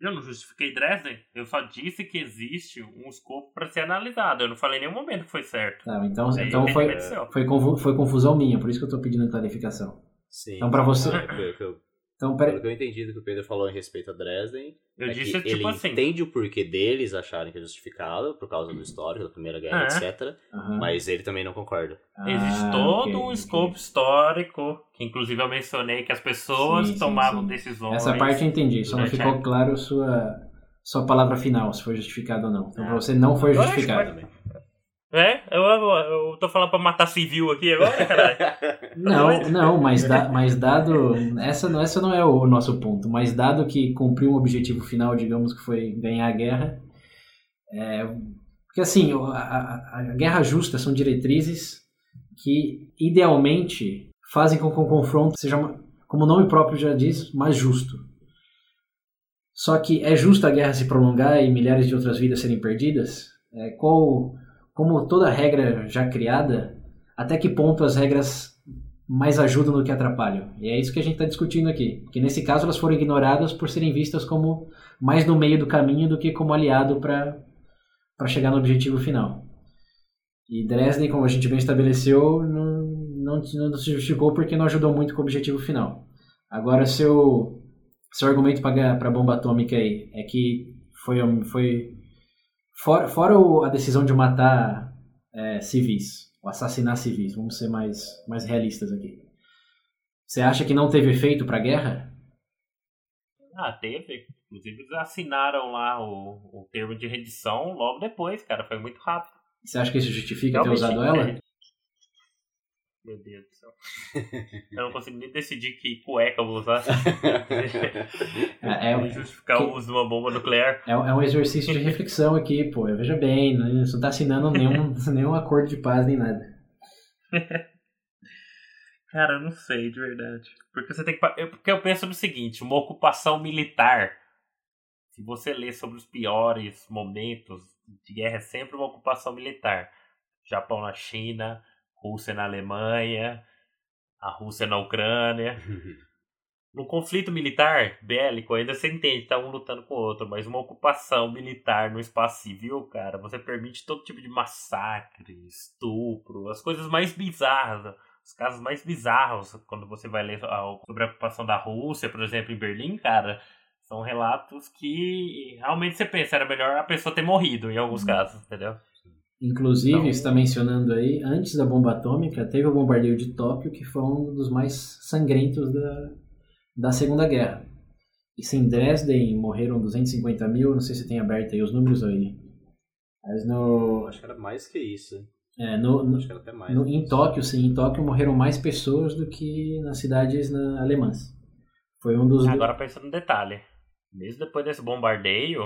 Eu não justifiquei Dresden, eu só disse que existe um escopo para ser analisado. Eu não falei em nenhum momento que foi certo. Tá, então, Aí então foi, foi, confu- foi confusão minha, por isso que eu tô pedindo clarificação. Sim. Então, pra você- eu, Então, pelo peraí. que eu entendi do que o Pedro falou em respeito a Dresden, Eu é disse que tipo ele assim. entende o porquê deles acharem que é justificado, por causa do histórico, da Primeira Guerra, É. etc. Aham. Mas ele também não concorda. Existe Ah, todo ok, um escopo histórico, que inclusive eu mencionei que as pessoas Sim, sim, tomavam sim. decisões. Essa parte eu entendi, só não ficou a- claro sua, sua palavra final, se foi justificado ou não. Então, Ah. pra você não foi Eu acho que justificado. Também. É? Eu, eu, eu tô falando pra matar civil aqui agora, caralho. Não, não, mas, da- mas dado. Essa, não- essa não é o nosso ponto, mas dado que cumpriu um objetivo final, digamos que foi ganhar a guerra. é, porque assim, a, a- a guerra justa são diretrizes que idealmente fazem com que o confronto seja, como o nome próprio já diz, mais justo. Só que é justo a guerra se prolongar e milhares de outras vidas serem perdidas? É, qual, como toda regra já criada, até que ponto as regras mais ajudam do que atrapalham. E é isso que a gente está discutindo aqui. Que nesse caso elas foram ignoradas por serem vistas como mais no meio do caminho do que como aliado para chegar no objetivo final. E Dresden, como a gente bem estabeleceu, não, não, não se justificou porque não ajudou muito com o objetivo final. Agora, seu, seu argumento para a bomba atômica aí é que foi, foi fora, fora o- a decisão de matar é, civis, ou assassinar civis, vamos ser mais, mais realistas aqui. Você acha que não teve efeito para a guerra? Ah, teve. Inclusive eles assinaram lá o, o termo de rendição logo depois, cara. Foi muito rápido. Você acha que isso justifica ter Realmente, usado é. ela? Meu Deus do céu. Eu não consigo nem decidir que cueca eu vou usar. É, é, justificar o uso de uma bomba nuclear. é, é um exercício de reflexão aqui, pô. Veja bem, né? você não está assinando nenhum, nenhum acordo de paz nem nada. Cara, eu não sei, de verdade. Porque você tem que. eu- Porque eu penso no seguinte: uma ocupação militar. Se você ler sobre os piores momentos de guerra, é sempre uma ocupação militar. Japão na China, Rússia na Alemanha, a Rússia na Ucrânia. No conflito militar bélico, ainda você entende, tá um lutando com o outro, mas uma ocupação militar no espaço civil, cara, você permite todo tipo de massacre, estupro, as coisas mais bizarras, os casos mais bizarros, quando você vai ler sobre a ocupação da Rússia, por exemplo, em Berlim, cara, são relatos que realmente você pensa, era melhor a pessoa ter morrido em alguns casos, entendeu? Inclusive, você está mencionando aí, antes da bomba atômica, teve o bombardeio de Tóquio, que foi um dos mais sangrentos da, da Segunda Guerra. E se em Dresden morreram 250 mil, não sei se tem aberto aí os números aí. Mas no, Acho que era mais que isso. é, no, no- Acho que era até mais. no- em Tóquio, sim, em Tóquio morreram mais pessoas do que nas cidades na, alemãs. Foi um dos... Agora pensando no detalhe, mesmo depois desse bombardeio,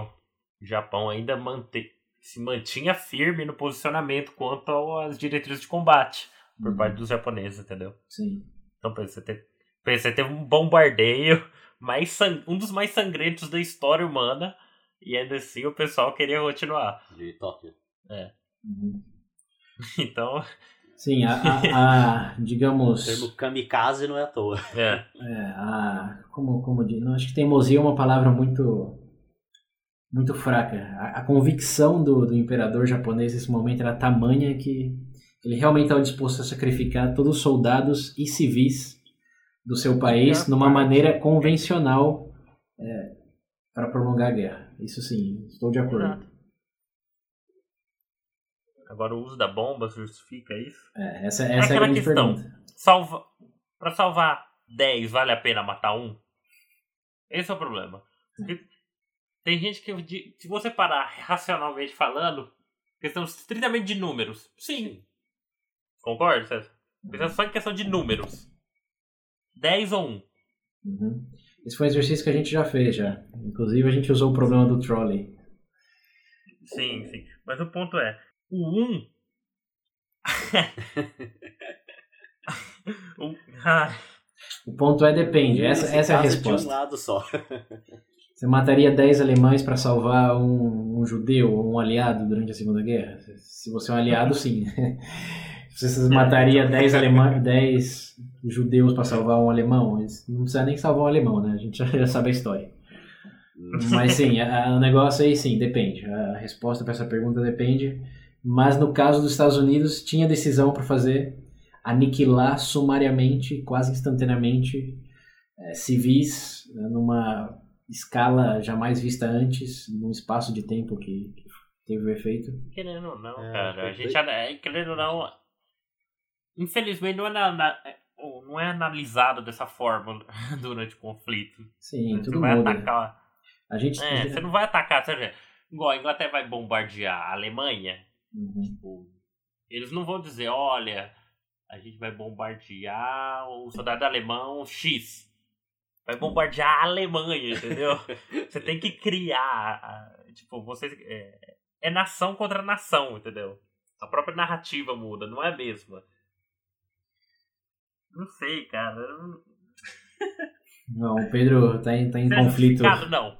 o Japão ainda mante se mantinha firme no posicionamento quanto às diretrizes de combate por Uhum. parte dos japoneses, entendeu? Sim. Então pensa, você teve, você teve um bombardeio mais sang- um dos mais sangrentos da história humana e ainda assim o pessoal queria continuar. De Tóquio. Uhum. Então, Sim, a, a- a- O digamos... termo kamikaze não é à toa. é. É, a, como, como diz, não, acho que teimosia é uma palavra muito muito fraca. A, a convicção do, do imperador japonês nesse momento era tamanha que ele realmente estava disposto a sacrificar todos os soldados e civis do seu país numa maneira convencional é, para prolongar a guerra. Isso sim, estou de acordo. Agora o uso da bomba justifica isso? É, essa, essa é a grande questão. pergunta. Salva... Pra salvar 10, vale a pena matar um? Esse é o problema. Porque tem gente que, se você parar racionalmente falando, questão estritamente de números. Sim. Concorda, César? Pensando só em questão de números. 10 ou 1. Uhum. Esse foi um exercício que a gente já fez já. Inclusive a gente usou o problema do trolley. Sim, sim. Mas o ponto é, o 1 o, ah, O ponto é depende. Essa, essa é a resposta. De um lado só. Você mataria 10 alemães para salvar um, um judeu ou um aliado durante a Segunda Guerra? Se você é um aliado, sim. Você mataria 10 alemães, 10 judeus para salvar um alemão? Não precisa nem salvar um alemão, né? A gente já, sabe a história. Mas sim, a- o negócio aí sim, depende. A resposta para essa pergunta depende. Mas no caso dos Estados Unidos, tinha decisão para fazer aniquilar sumariamente, quase instantaneamente, eh, civis né, numa escala jamais vista antes, num espaço de tempo que, que teve o efeito. querendo ou não, É, cara, a gente, é, querendo ou não, infelizmente não é, na- na- não é analisado dessa forma durante o conflito. Sim, Você tudo vai muda. atacar, A gente. é, você não vai atacar, seja, igual a Inglaterra vai bombardear a Alemanha, Uhum. Tipo, eles não vão dizer, olha, a gente vai bombardear o soldado alemão X. Vai bombardear a Alemanha, entendeu? você tem que criar. Tipo, você. É, é nação contra nação, entendeu? A própria narrativa muda, não é a mesma. Não sei, cara. não- o Pedro tá em, tá em Seja conflito. não.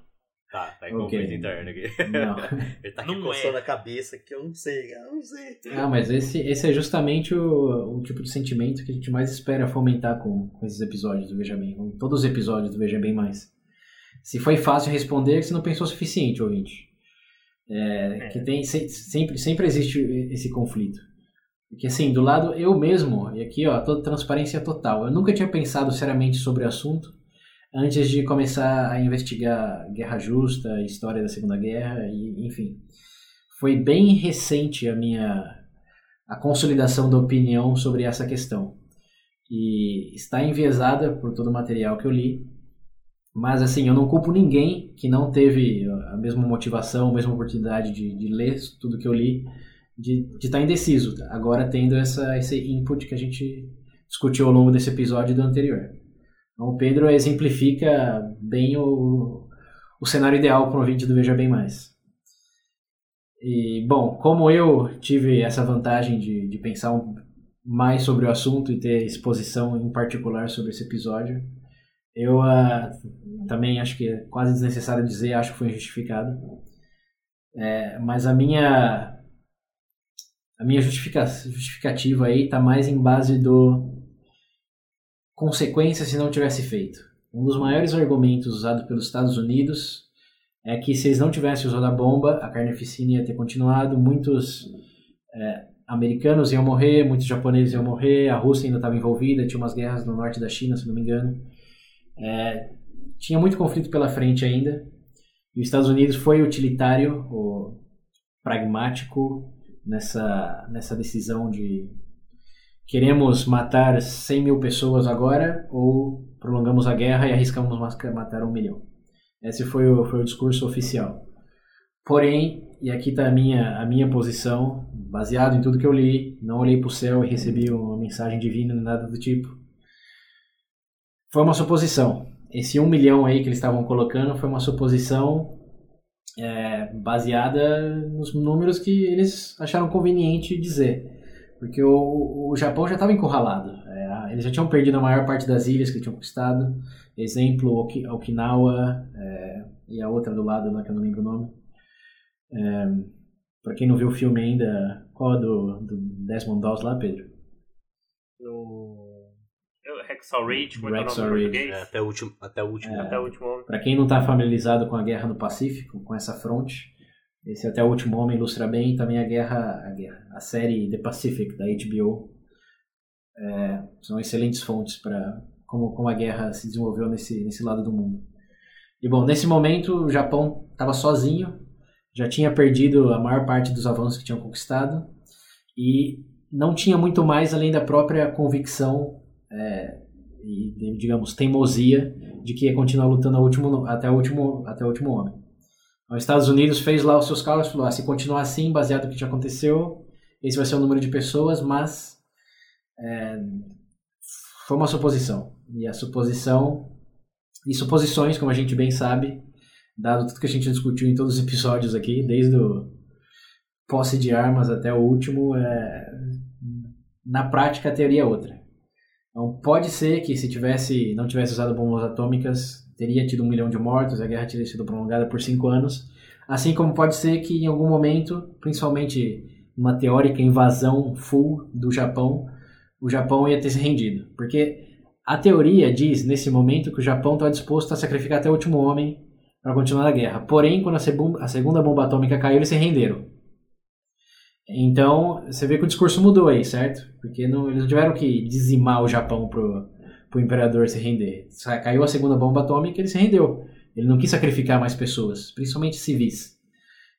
Tá, tá em conflito interno aqui. Não. Ele tá Não aqui é. coçando a cabeça que eu não sei, eu não sei. Ah, mas esse, esse é justamente o, o tipo de sentimento que a gente mais espera fomentar com, com esses episódios do Veja Bem, com todos os episódios do Veja Bem Mais. Se foi fácil responder, é que você não pensou o suficiente, ouvinte. É, É. Que tem, se- sempre, sempre existe esse conflito. Porque assim, do lado eu mesmo, e aqui ó, toda transparência total, eu nunca tinha pensado seriamente sobre o assunto antes de começar a investigar Guerra Justa, história da Segunda Guerra, e enfim. Foi bem recente a minha a consolidação da opinião sobre essa questão. E está enviesada por todo o material que eu li. Mas assim, eu não culpo ninguém que não teve a mesma motivação, a mesma oportunidade de, de ler tudo que eu li, de, estar indeciso. Agora tendo essa, esse input que a gente discutiu ao longo desse episódio e do anterior. Então, o Pedro exemplifica bem o, o cenário ideal para um vídeo do Veja Bem Mais. E, bom, como eu tive essa vantagem de, de pensar mais sobre o assunto e ter exposição em particular sobre esse episódio, eu ah, também acho que é quase desnecessário dizer, acho que foi injustificado. É, mas a minha a minha justifica- justificativa aí está mais em base do consequência se não tivesse feito. Um dos maiores argumentos usados pelos Estados Unidos é que se eles não tivessem usado a bomba, a carnificina ia ter continuado, muitos é, americanos iam morrer, muitos japoneses iam morrer, a Rússia ainda estava envolvida, tinha umas guerras no norte da China, se não me engano. É, tinha muito conflito pela frente ainda, e os Estados Unidos foi utilitário, ou pragmático, nessa, nessa decisão de queremos matar 100 mil pessoas agora ou prolongamos a guerra e arriscamos matar um milhão. Esse foi o, foi o discurso oficial. Porém, e aqui está a minha, a minha posição, baseado em tudo que eu li, não olhei para o céu e recebi uma mensagem divina, nada do tipo. Foi uma suposição. Esse um milhão aí que eles estavam colocando foi uma suposição é, baseada nos números que eles acharam conveniente dizer. Porque o, o Japão já estava encurralado. É, eles já tinham perdido a maior parte das ilhas que tinham conquistado. Exemplo, Oki- Okinawa é, e a outra do lado, lá que eu não lembro o nome. É, para quem não viu o filme ainda, qual é do, do Desmond Doss lá, Pedro? No. eu- Hacksaw Ridge, como é é Ridge, É, português? até o último. Até o último. É. Até o último homem. Para quem não está familiarizado com a guerra no Pacífico, com essa fronte, esse Até o Último Homem ilustra bem também a guerra, a, guerra, a série The Pacific da HBO. É, são excelentes fontes para como, como a guerra se desenvolveu nesse, nesse lado do mundo. E bom, nesse momento o Japão estava sozinho, já tinha perdido a maior parte dos avanços que tinham conquistado e não tinha muito mais além da própria convicção é, e, digamos, teimosia de que ia continuar lutando último, até, o último, até o último homem. Os Estados Unidos fez lá os seus cálculos e falou: ah, se continuar assim, baseado no que já aconteceu, esse vai ser o número de pessoas, mas é, foi uma suposição. E a suposição e suposições, como a gente bem sabe, dado tudo que a gente discutiu em todos os episódios aqui, desde o posse de armas até o último, é... na prática a teoria é outra. Então pode ser que se tivesse não tivesse usado bombas atômicas teria tido um milhão de mortos, a guerra teria sido prolongada por cinco anos, assim como pode ser que em algum momento, principalmente uma teórica invasão full do Japão, o Japão ia ter se rendido, porque a teoria diz nesse momento que o Japão está disposto a sacrificar até o último homem para continuar a guerra. Porém, quando a, segunda bomba atômica caiu, eles se renderam. Então, você vê que o discurso mudou aí, certo? Porque não, eles não tiveram que dizimar o Japão pro, pro imperador se render. Caiu a segunda bomba atômica, ele se rendeu. Ele não quis sacrificar mais pessoas, principalmente civis.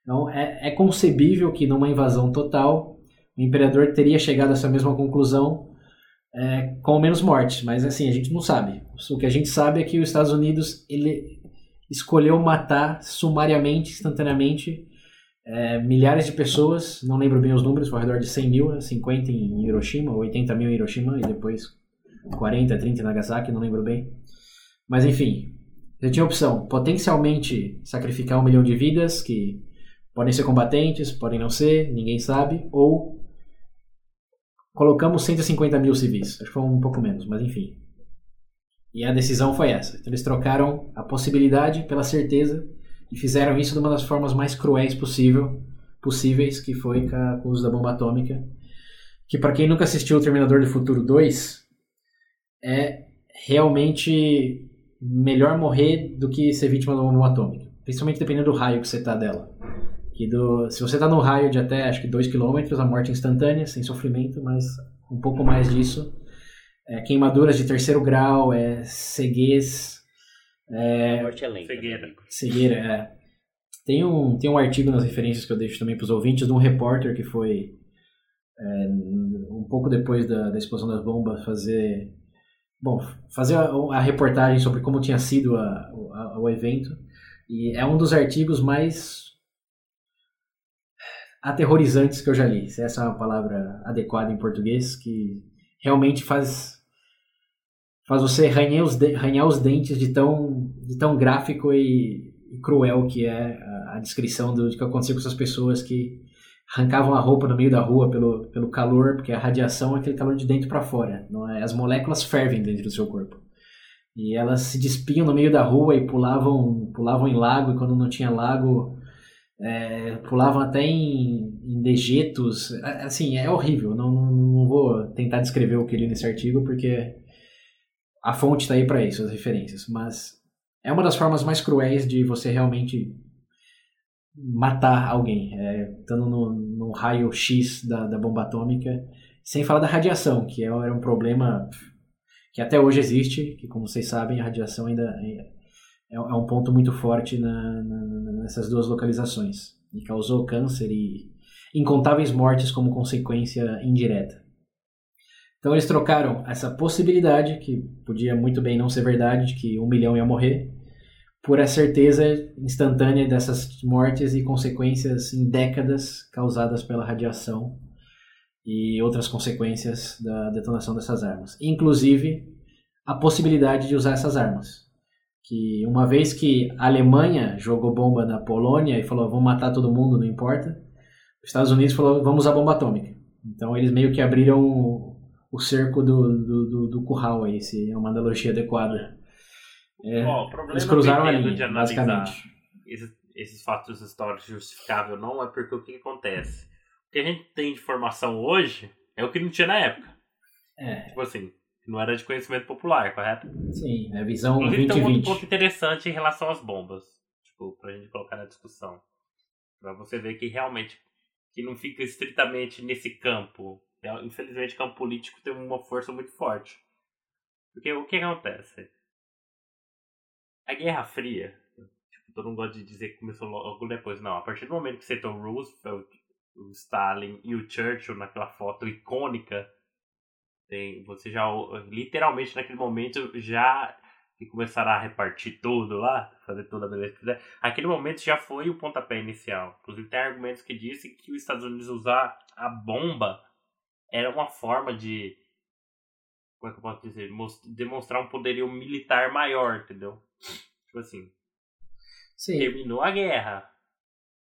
Então, é, é concebível que numa invasão total, o imperador teria chegado a essa mesma conclusão é, com menos mortes. Mas, assim, a gente não sabe. O que a gente sabe é que os Estados Unidos ele escolheu matar sumariamente, instantaneamente, é, milhares de pessoas, não lembro bem os números, ao redor de 100 mil, 50 em Hiroshima, 80 mil em Hiroshima e depois 40, 30 em Nagasaki, não lembro bem. Mas enfim, você tinha a opção, potencialmente sacrificar um milhão de vidas, que podem ser combatentes, podem não ser, ninguém sabe, ou colocamos 150 mil civis, acho que foi um pouco menos, mas enfim. E a decisão foi essa. Então, eles trocaram a possibilidade pela certeza e fizeram isso de uma das formas mais cruéis possível, possíveis, que foi com, o uso da bomba atômica. Que para quem nunca assistiu o Terminador do Futuro 2, é realmente melhor morrer do que ser vítima de uma bomba atômica. Principalmente dependendo do raio que você está dela. Que do, se você está no raio de até acho que 2 km, a morte é instantânea, sem sofrimento, mas um pouco mais disso. É, queimaduras de terceiro grau, é ceguez, é, Morte é lenta. Cegueira. Cegueira, é. Tem um, tem um artigo nas referências que eu deixo também para os ouvintes de um repórter que foi é, um pouco depois da, da explosão das bombas fazer bom fazer a, a reportagem sobre como tinha sido a, a, o evento. E é um dos artigos mais aterrorizantes que eu já li. Se essa é uma palavra adequada em português que realmente faz faz você arranhar os, arranhar os dentes de tão, de tão gráfico e, e cruel que é a, a descrição do, de que aconteceu com essas pessoas que arrancavam a roupa no meio da rua pelo, pelo calor, porque a radiação é aquele calor de dentro para fora, não é? As moléculas fervem dentro do seu corpo. E elas se despiam no meio da rua e pulavam, pulavam em lago, e quando não tinha lago, é, pulavam até em, em, dejetos. Assim, é horrível. Não, não, não, vou tentar descrever o que li nesse artigo, porque a fonte está aí para isso, as referências. Mas é uma das formas mais cruéis de você realmente matar alguém, é, estando no, no raio X da, da bomba atômica, sem falar da radiação, que era é um problema que até hoje existe, que como vocês sabem, a radiação ainda é, é um ponto muito forte na, na, nessas duas localizações, e causou câncer e incontáveis mortes como consequência indireta. Então eles trocaram essa possibilidade, que podia muito bem não ser verdade, de que um milhão ia morrer, por a certeza instantânea dessas mortes e consequências em décadas causadas pela radiação e outras consequências da detonação dessas armas. Inclusive a possibilidade de usar essas armas. Que uma vez que a Alemanha jogou bomba na Polônia e falou vamos matar todo mundo, não importa, os Estados Unidos falou vamos usar bomba atômica. Então eles meio que abriram o cerco do, do, do, do curral aí, se é uma analogia adequada. É, Bom, eles cruzaram a linha, basicamente. Esses, esses, fatos históricos justificáveis não é porque o que acontece. O que a gente tem de informação hoje é o que não tinha na época. É. Tipo assim, não era de conhecimento popular, correto? Sim, é visão Inclusive, 2020. Tem um ponto interessante em relação às bombas, tipo, pra gente colocar na discussão. Pra você ver que realmente que não fica estritamente nesse campo infelizmente, o campo político tem uma força muito forte. Porque o que acontece? A Guerra Fria, tipo, todo mundo gosta de dizer que começou logo depois. Não, a partir do momento que você tem o Roosevelt, o Stalin e o Churchill naquela foto icônica, tem, você já, literalmente naquele momento, já que começaram a repartir tudo lá, fazer toda a beleza que fizer, aquele momento já foi o pontapé inicial. Inclusive tem argumentos que dizem que os Estados Unidos usar a bomba era uma forma de como é que eu posso dizer? Demonstrar um poderio militar maior, entendeu? Tipo assim. Sim. Terminou a guerra.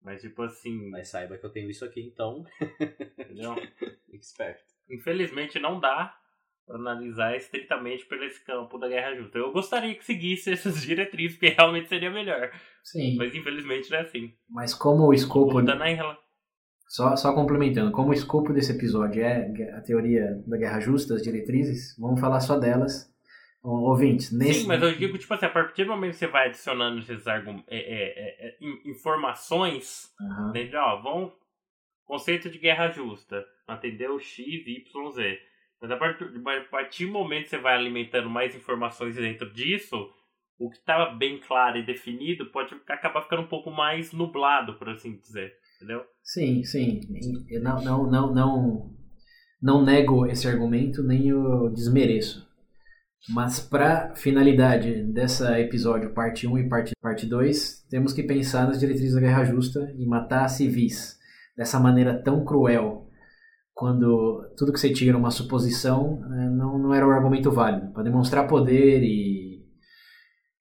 Mas tipo assim. Mas saiba que eu tenho isso aqui, então. Entendeu? Expert. Infelizmente não dá pra analisar estritamente pelo esse campo da guerra justa. Eu gostaria que seguisse essas diretrizes, porque realmente seria melhor. Sim. Mas infelizmente não é assim. Mas como o escopo. Mudando só, só complementando, como o escopo desse episódio é a teoria da guerra justa, as diretrizes, vamos falar só delas. Ouvintes, nesse... Sim, mas eu digo, tipo assim, a partir do momento que você vai adicionando esses argum... é, é, é, informações, uhum. entendeu? Ó, vão... Conceito de guerra justa, atendeu X, Y, Z. Mas a partir, a partir do momento que você vai alimentando mais informações dentro disso, o que estava bem claro e definido pode acabar ficando um pouco mais nublado, por assim dizer entendeu? Sim, sim. Não, não, não, não, não nego esse argumento, nem o desmereço. Mas para finalidade dessa episódio, parte 1 e parte, parte 2, temos que pensar nas diretrizes da guerra justa e matar civis dessa maneira tão cruel, quando tudo que você tira uma suposição eh, não, não era um argumento válido. Para demonstrar poder e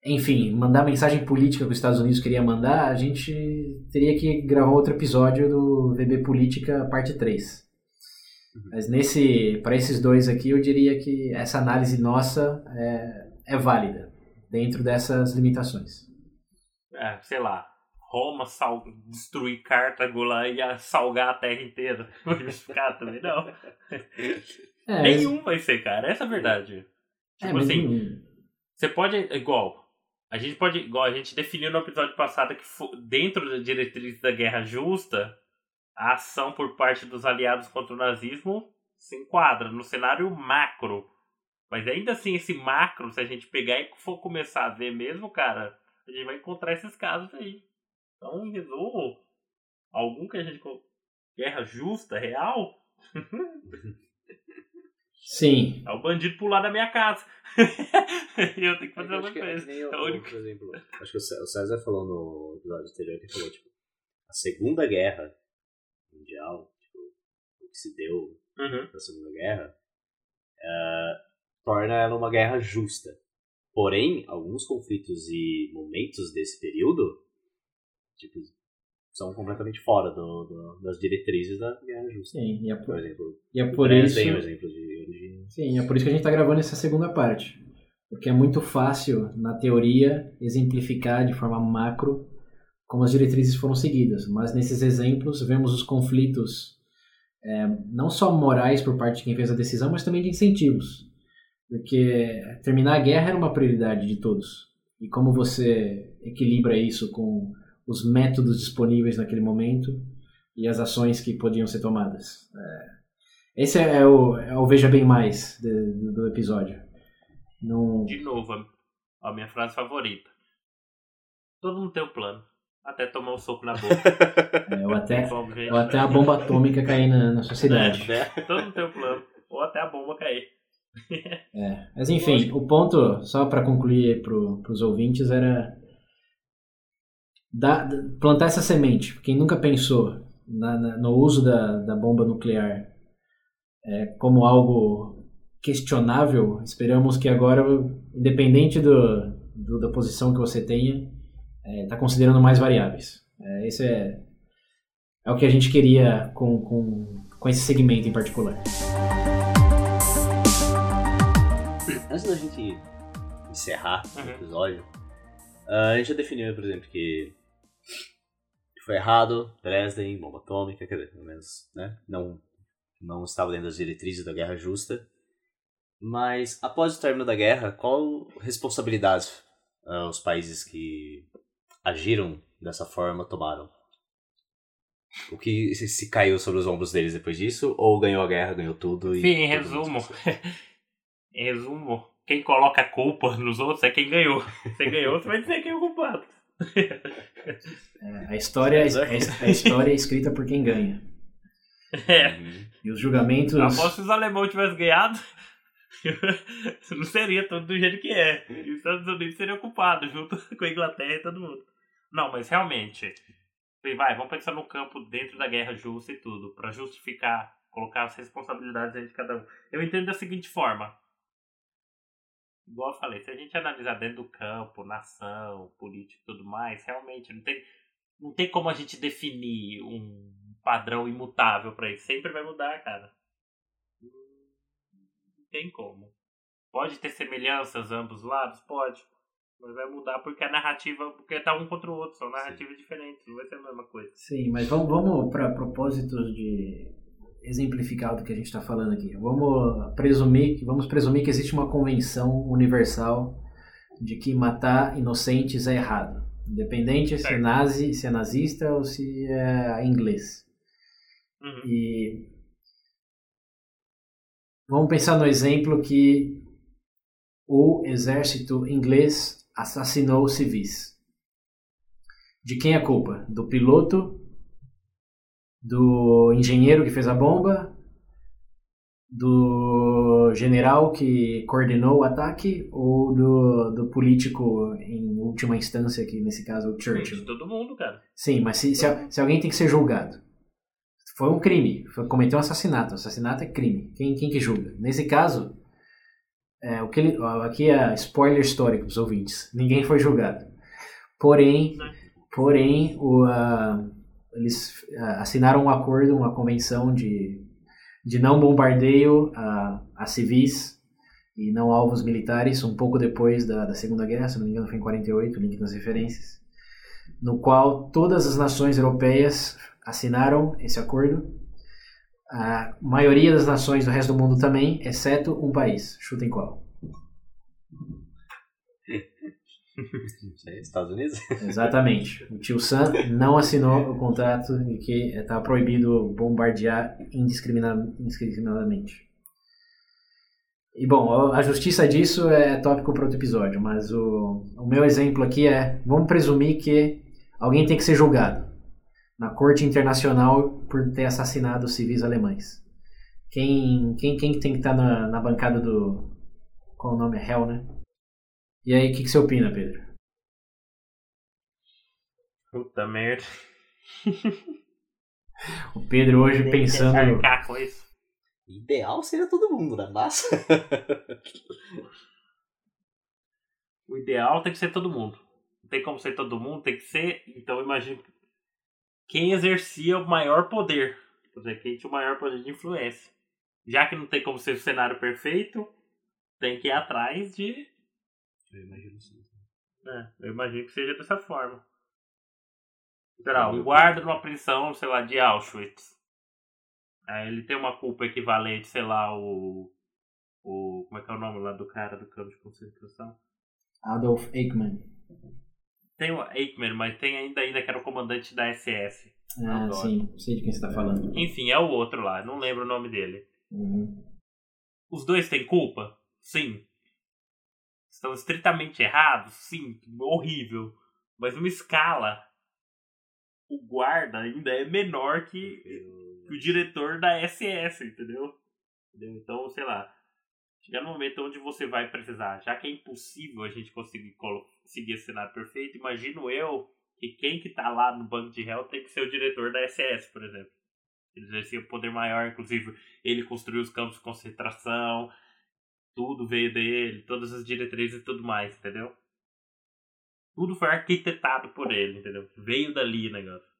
enfim, mandar a mensagem política que os Estados Unidos queria mandar, a gente teria que gravar outro episódio do VB Política, parte 3. Uhum. Mas nesse, para esses dois aqui, eu diria que essa análise nossa é, é válida, dentro dessas limitações. É, sei lá, Roma sal... destruir Cartago lá e salgar a terra inteira. Vai justificar também, não. É, Nenhum vai ser, cara, essa é a verdade. É, tipo assim, você pode, igual, a gente pode, igual a gente definiu no episódio passado, que dentro da diretriz da guerra justa, a ação por parte dos aliados contra o nazismo se enquadra no cenário macro. Mas ainda assim, esse macro, se a gente pegar e for começar a ver mesmo, cara, a gente vai encontrar esses casos aí. Então, em resumo, algum que a gente. Guerra justa, real? Sim. É o bandido pular da minha casa. e eu tenho que fazer alguma coisa. É o, único... Por exemplo, acho que o César falou no episódio anterior que falou, tipo, a Segunda Guerra Mundial, tipo, o que se deu uhum. na Segunda Guerra, uh, torna ela uma guerra justa. Porém, alguns conflitos e momentos desse período, tipo, são completamente fora do, do, das diretrizes da guerra justa. Sim, e é por, por exemplo. E é por isso. Tem um exemplo de origem. Sim, é por isso que a gente está gravando essa segunda parte. Porque é muito fácil, na teoria, exemplificar de forma macro como as diretrizes foram seguidas. Mas nesses exemplos, vemos os conflitos é, não só morais por parte de quem fez a decisão, mas também de incentivos. Porque terminar a guerra era uma prioridade de todos. E como você equilibra isso com os métodos disponíveis naquele momento e as ações que podiam ser tomadas. É, esse é o, é o Veja Bem Mais de, do episódio. De novo, a minha frase favorita. Todo mundo tem um plano. Até tomar um soco na boca. É, ou, até, ou até a bomba atômica cair na, na sociedade. É, né? Todo tem um plano. Ou até a bomba cair. É, mas enfim, o ponto, só para concluir para os ouvintes, era da, plantar essa semente. Quem nunca pensou na, na, no uso da, da bomba nuclear é, como algo questionável, esperamos que agora, independente do, do da posição que você tenha, está é, considerando mais variáveis. É, esse é, é o que a gente queria com, com, com esse segmento em particular. Antes da gente encerrar uhum. o episódio, a gente já definiu, por exemplo, que foi errado, Dresden, bomba atômica, quer dizer, pelo menos, né? Não, não estava dentro das diretrizes da Guerra Justa. Mas, após o término da guerra, qual responsabilidades uh, os países que agiram dessa forma tomaram? O que se, se, caiu sobre os ombros deles depois disso? Ou ganhou a guerra, ganhou tudo? E Sim, em resumo. em resumo, quem coloca a culpa nos outros é quem ganhou. Você ganhou, você vai dizer quem é o culpado. É, a, história, é, a história é escrita por quem ganha. É. E os julgamentos. Após se os alemães tivessem ganhado, não seria tudo do jeito que é. E os Estados Unidos seriam culpados, junto com a Inglaterra e todo mundo. Não, mas realmente. Vai, vamos pensar no campo dentro da guerra justa e tudo, para justificar, colocar as responsabilidades de cada um. Eu entendo da seguinte forma: igual eu falei, se a gente analisar dentro do campo, nação, política e tudo mais, realmente não tem, não tem como a gente definir um padrão imutável para isso. Sempre vai mudar, cara. Não tem como. Pode ter semelhanças ambos lados? Pode. Mas vai mudar porque a narrativa, porque tá um contra o outro, são narrativas Sim. diferentes, não vai ser a mesma coisa. Sim, mas vamos, vamos para propósitos de exemplificar do que a gente está falando aqui. Vamos presumir, vamos presumir que existe uma convenção universal de que matar inocentes é errado, independente se é nazi, se é nazista ou se é inglês. Uhum. E vamos pensar no exemplo que o exército inglês assassinou civis. De quem é a culpa? Do piloto? Do engenheiro que fez a bomba? Do general que coordenou o ataque? Ou do, do político em última instância, que nesse caso o Churchill? De todo mundo, cara. Sim, mas se, se, se alguém tem que ser julgado. Foi um crime, foi, cometeu um assassinato. Assassinato é crime. Quem, quem que julga? Nesse caso, é, o que ele, aqui é spoiler histórico para os ouvintes. Ninguém foi julgado. Porém, porém o, uh, eles uh, assinaram um acordo, uma convenção de, de não bombardeio a, a civis e não alvos militares, um pouco depois da, da Segunda Guerra, se não me engano foi em 48, link nas referências, no qual todas as nações europeias assinaram esse acordo a maioria das nações do resto do mundo também, exceto um país. Chutem qual? Estados Unidos? Exatamente. O tio Sam não assinou o contrato em que está proibido bombardear indiscriminadamente. E bom, a justiça disso é tópico para outro episódio, mas o, o meu exemplo aqui é: vamos presumir que alguém tem que ser julgado na Corte Internacional por ter assassinado civis alemães. Quem, quem, quem tem que estar tá na, na bancada do. Qual o nome? É Hell, né? E aí, o que, que você opina, Pedro? Puta merda. o Pedro hoje tem pensando. Que com isso. Ideal seria todo mundo, né? Mas. o ideal tem que ser todo mundo. Não tem como ser todo mundo, tem que ser. Então imagino quem exercia o maior poder. Quer dizer, quem tinha o maior poder de influência. Já que não tem como ser o cenário perfeito, tem que ir atrás de. Eu imagino sim. É, eu imagino que seja dessa forma. Geral, um guarda numa prisão, sei lá, de Auschwitz. Aí ele tem uma culpa equivalente, sei lá, o. o como é que é o nome lá do cara do campo de concentração? Adolf Eichmann. Tem o Aikman, mas tem ainda ainda que era o comandante da SS. Ah, sim, sei de quem você está falando. Enfim, é o outro lá, não lembro o nome dele. Uhum. Os dois têm culpa? Sim. Estão estritamente errados? Sim, horrível. Mas uma escala, o guarda ainda é menor que, que o diretor da SS, entendeu? entendeu? Então, sei lá, chegar no momento onde você vai precisar, já que é impossível a gente conseguir seguir esse cenário perfeito, imagino eu que quem que tá lá no banco de réu tem que ser o diretor da SS, por exemplo. Ele exercia o poder maior, inclusive ele construiu os campos de concentração, tudo veio dele, todas as diretrizes e tudo mais, entendeu? Tudo foi arquitetado por ele, entendeu? Veio dali o negócio.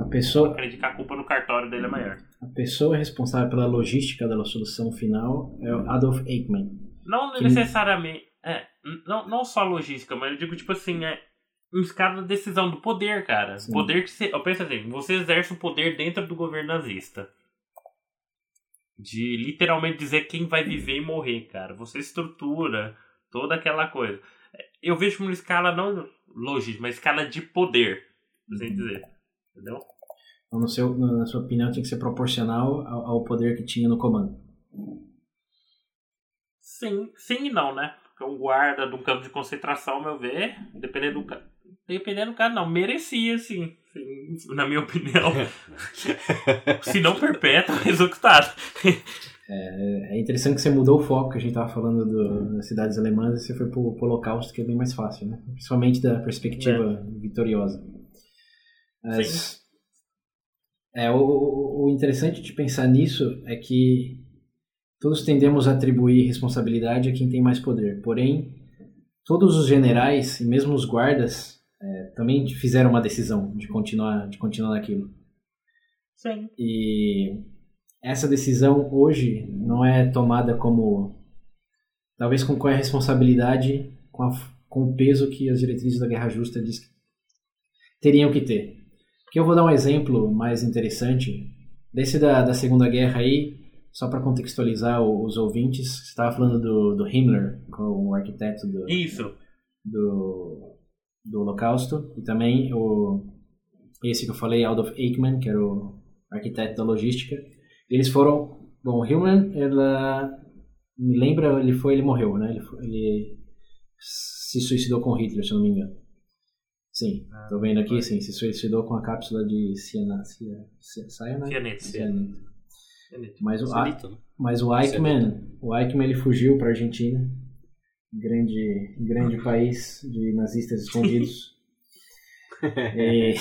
A pessoa. Acredito que a culpa no cartório dele é maior. A pessoa responsável pela logística da solução final é o Adolf Eichmann. Não que... necessariamente. É, não, não só logística, mas eu digo, tipo assim, é um escala da decisão do poder, cara. Sim. Poder que você. Eu penso assim, você exerce o poder dentro do governo nazista. De literalmente dizer quem vai viver e morrer, cara. Você estrutura toda aquela coisa. Eu vejo uma escala não logística, mas escala de poder. Assim dizer. Entendeu? Então, no seu, na sua opinião, tinha que ser proporcional ao, ao poder que tinha no comando. Sim, sim e não, né? Porque um guarda de um campo de concentração, ao meu ver, dependendo do cara. Dependendo do cara, não, merecia, sim. sim na minha opinião. Se não perpétuo, executado. É, é interessante que você mudou o foco, que a gente estava falando do, das cidades alemãs, e você foi para o Holocausto, que é bem mais fácil, né? Principalmente da perspectiva é. vitoriosa. Mas, é, o, o interessante de pensar nisso é que todos tendemos a atribuir responsabilidade a quem tem mais poder. Porém, todos os generais e mesmo os guardas é, também fizeram uma decisão de continuar, de continuar naquilo. Sim. E essa decisão hoje não é tomada como talvez com qual é a responsabilidade com, a, com o peso que as diretrizes da Guerra Justa diz que teriam que ter. Porque eu vou dar um exemplo mais interessante desse da, da Segunda Guerra aí, só para contextualizar os ouvintes. Você estava falando do, do Himmler, o arquiteto do, Isso. do, do Holocausto, e também o, esse que eu falei, Adolf Eichmann, que era o arquiteto da logística. Eles foram. Bom, o Himmler, ela. Me lembra, ele foi, ele morreu, né? Ele, foi, ele se suicidou com Hitler, se eu não me engano. Sim, ah, tô vendo aqui, sim, se suicidou com a cápsula de. Cianeto. Cianeto. Mas o, Cianito, né? mas o Eichmann, o Eichmann ele fugiu para a Argentina, grande, grande país de nazistas escondidos. e,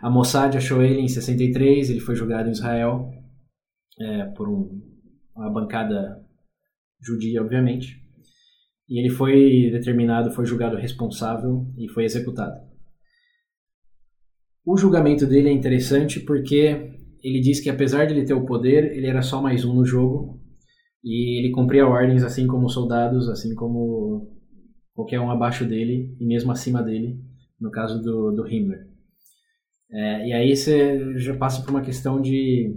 a Mossad achou ele em 63, ele foi julgado em Israel é, por um, uma bancada judia, obviamente. E ele foi determinado, foi julgado responsável e foi executado. O julgamento dele é interessante porque ele diz que apesar de ele ter o poder, ele era só mais um no jogo e ele cumpria ordens assim como soldados, assim como qualquer um abaixo dele e mesmo acima dele, no caso do, do Himmler. É, e aí você já passa por uma questão de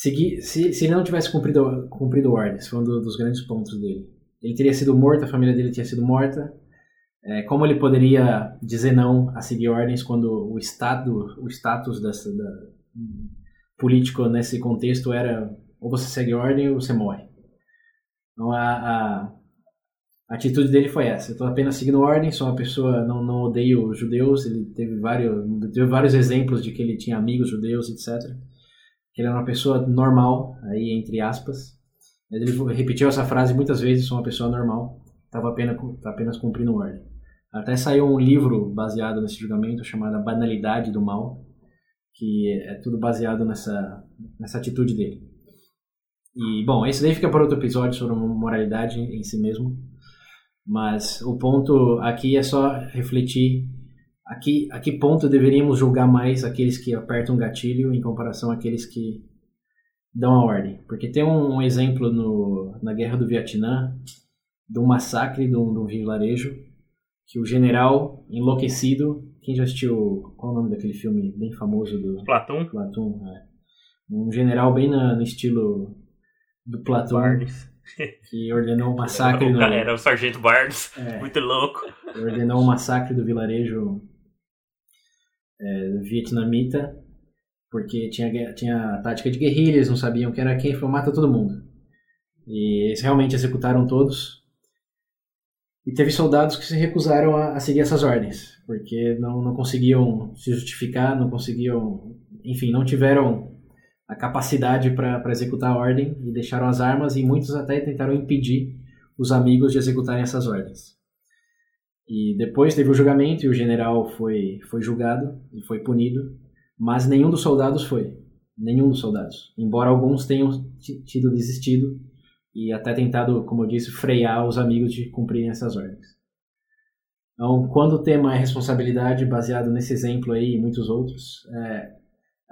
seguir, se, se ele não tivesse cumprido, cumprido ordens, foi um dos grandes pontos dele. Ele teria sido morto, a família dele tinha sido morta. É, como ele poderia dizer não a seguir ordens quando o estado, o status dessa, da, político nesse contexto era ou você segue ordem ou você morre. Então a, a, a atitude dele foi essa. Eu estou apenas seguindo ordem, sou uma pessoa, não, não odeio judeus. Ele teve vários, teve vários exemplos de que ele tinha amigos judeus, etc que ele era uma pessoa normal, aí entre aspas. Ele repetiu essa frase muitas vezes, sou uma pessoa normal, estava apenas, apenas cumprindo ordem. Até saiu um livro baseado nesse julgamento chamado A Banalidade do Mal, que é tudo baseado nessa, nessa atitude dele. E, bom, esse daí fica para outro episódio sobre moralidade em si mesmo. Mas o ponto aqui é só refletir a que, a que ponto deveríamos julgar mais aqueles que apertam o gatilho em comparação àqueles que dão a ordem? Porque tem um, um exemplo no, na Guerra do Vietnã de um massacre de um, de um vilarejo que o general enlouquecido, quem já assistiu, qual é o nome daquele filme bem famoso do Platão? Platão, é. Um general bem na, no estilo do Platão. Barnes. Que ordenou o massacre. Era o, no, era o Sargento Barnes, é, muito louco. Ordenou o massacre do vilarejo é, vietnamita, porque tinha, tinha a tática de guerrilha, eles não sabiam quem era quem, foi mata todo mundo. E eles realmente executaram todos. E teve soldados que se recusaram a, a seguir essas ordens, porque não, não conseguiam se justificar, não conseguiam, enfim, não tiveram a capacidade para executar a ordem e deixaram as armas e muitos até tentaram impedir os amigos de executarem essas ordens. E depois teve o julgamento e o general foi, foi julgado e foi punido, mas nenhum dos soldados foi. Nenhum dos soldados. Embora alguns tenham tido desistido e até tentado, como eu disse, frear os amigos de cumprirem essas ordens. Então, quando o tema é responsabilidade, baseado nesse exemplo aí e muitos outros, é,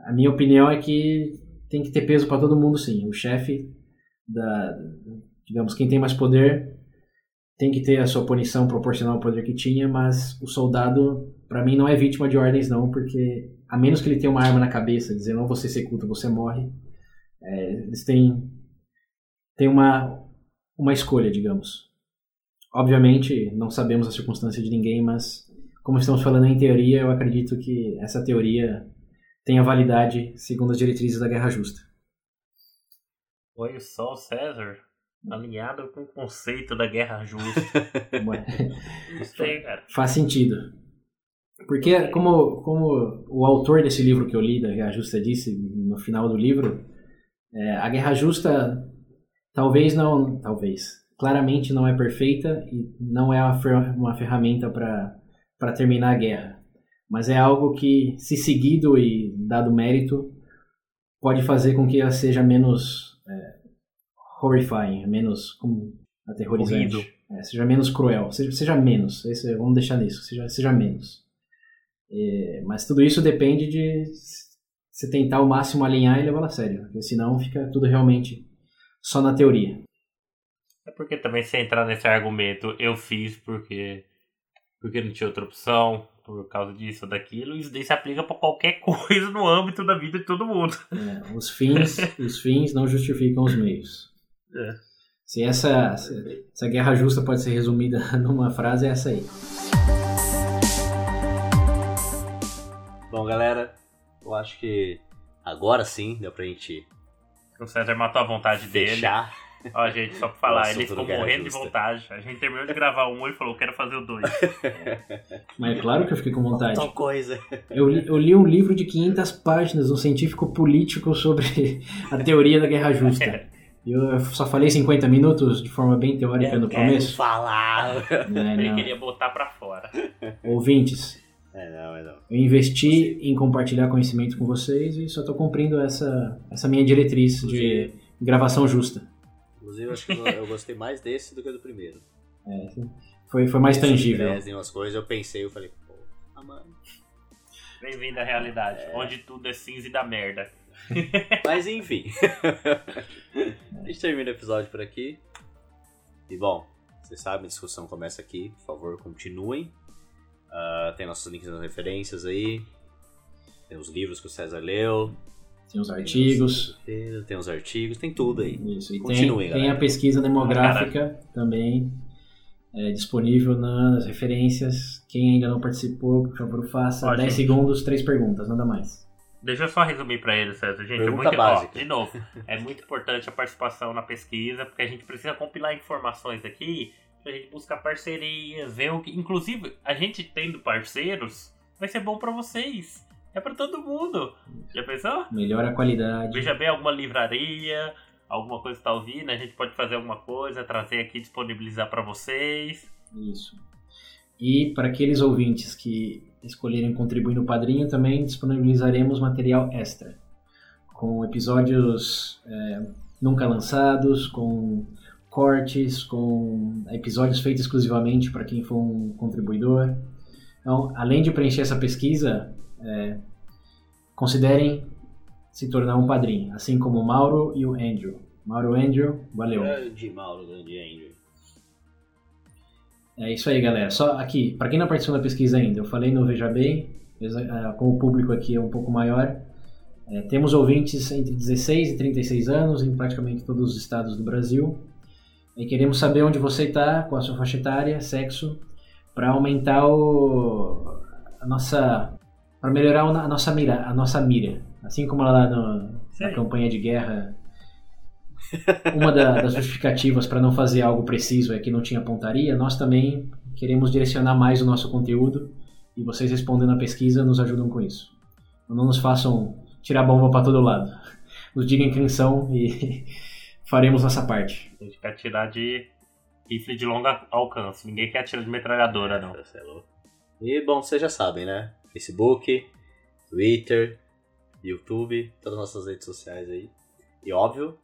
a minha opinião é que tem que ter peso para todo mundo, sim. O chefe da, digamos, quem tem mais poder tem que ter a sua punição proporcional ao poder que tinha, mas o soldado, para mim, não é vítima de ordens, não, porque a menos que ele tenha uma arma na cabeça, dizendo, não, você executa, você morre, é, eles têm, têm uma, uma escolha, digamos. Obviamente, não sabemos a circunstância de ninguém, mas como estamos falando em teoria, eu acredito que essa teoria tenha validade segundo as diretrizes da Guerra Justa. Oi, só César alinhado com o conceito da guerra justa. Gostei, cara. Faz sentido. Porque, como, como o autor desse livro que eu li, da Guerra Justa, disse no final do livro, é, a Guerra Justa talvez não. Talvez. Claramente não é perfeita e não é uma ferramenta para terminar a guerra. Mas é algo que, se seguido e dado mérito, pode fazer com que ela seja menos horrifying, menos como aterrorizante. É, seja menos cruel, seja, seja menos. Esse, vamos deixar nisso, seja, seja menos. É, mas tudo isso depende de você tentar ao máximo alinhar e levá-la a sério, porque senão fica tudo realmente só na teoria. É porque também se entrar nesse argumento, eu fiz porque porque não tinha outra opção, por causa disso ou daquilo, isso daí se aplica para qualquer coisa no âmbito da vida de todo mundo. É, os fins, os fins não justificam os meios. É. Se essa, guerra justa pode ser resumida numa frase, é essa aí. Bom, galera, eu acho que agora sim deu pra gente. O César matou a vontade fechar. dele. Ó, gente, só pra falar, ele ficou morrendo de vontade. A gente terminou de gravar um e falou, quero fazer o dois. Mas é claro que eu fiquei com vontade. Tal coisa. Eu li, eu li um livro de 500 páginas, um científico político sobre a teoria da guerra justa. Eu só falei 50 minutos de forma bem teórica eu no começo. falar. É, ele queria botar pra fora. Ouvintes, é, não, é não. Eu investi em compartilhar conhecimento com vocês e só estou cumprindo essa, essa minha diretriz de gravação justa. Inclusive, eu acho que eu gostei mais desse do que do primeiro. É, foi, foi mais tangível. Em umas coisas, eu pensei, eu falei, pô, ah, mano. Bem-vindo à realidade, é... onde tudo é cinza e dá merda. Mas enfim. a gente termina o episódio por aqui. E bom, vocês sabem, a discussão começa aqui. Por favor, continuem. Uh, tem nossos links nas referências aí. Tem os livros que o César leu. Tem os artigos. Tem, tem os artigos, tem tudo aí. Isso, e Continuem, tem, tem, a pesquisa demográfica ah, também é, disponível nas referências. Quem ainda não participou, por favor, faça. Ó, 10 gente. segundos, três perguntas, nada mais. Deixa eu só resumir para ele, César. Gente, é muito, ó, de novo, é muito importante a participação na pesquisa, porque a gente precisa compilar informações aqui pra gente buscar parcerias, ver o que. Inclusive, a gente tendo parceiros, vai ser bom para vocês. É para todo mundo. Já pensou? Melhora a qualidade. Veja bem alguma livraria, alguma coisa que tá ouvindo, a gente pode fazer alguma coisa, trazer aqui, disponibilizar para vocês. Isso. E para aqueles ouvintes que escolherem contribuir no Padrinho, também disponibilizaremos material extra, com episódios é, nunca lançados, com cortes, com episódios feitos exclusivamente para quem for um contribuidor. Então, além de preencher essa pesquisa, é, considerem se tornar um padrinho, assim como o Mauro e o Andrew. Mauro Andrew, valeu. Grande Mauro, grande Andrew. É isso aí, galera. Só aqui, para quem não participou da pesquisa ainda, eu falei no Veja Bem, é, como o público aqui é um pouco maior, é, temos ouvintes entre 16 e 36 anos em praticamente todos os estados do Brasil. E queremos saber onde você está, com a sua faixa etária, sexo, para aumentar o, a nossa, para melhorar a nossa mira, a nossa mira, assim como lá no, na campanha de guerra. Uma da, das justificativas para não fazer algo preciso é que não tinha pontaria. Nós também queremos direcionar mais o nosso conteúdo e vocês respondendo a pesquisa nos ajudam com isso. Não nos façam tirar bomba para todo lado. Nos digam quem são e faremos nossa parte. A gente quer atirar de rifle de longo alcance. Ninguém quer atirar de metralhadora, não. É. E, bom, vocês já sabem, né? Facebook, Twitter, YouTube, todas as nossas redes sociais aí. E, óbvio,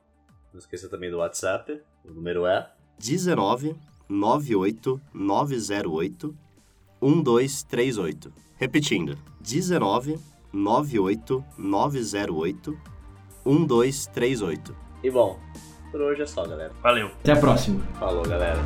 não esqueça também do WhatsApp. O número é... 19 98 908 1238. Repetindo. 19 98 908 1238. E bom, por hoje é só, galera. Valeu. Até a próxima. Falou, galera.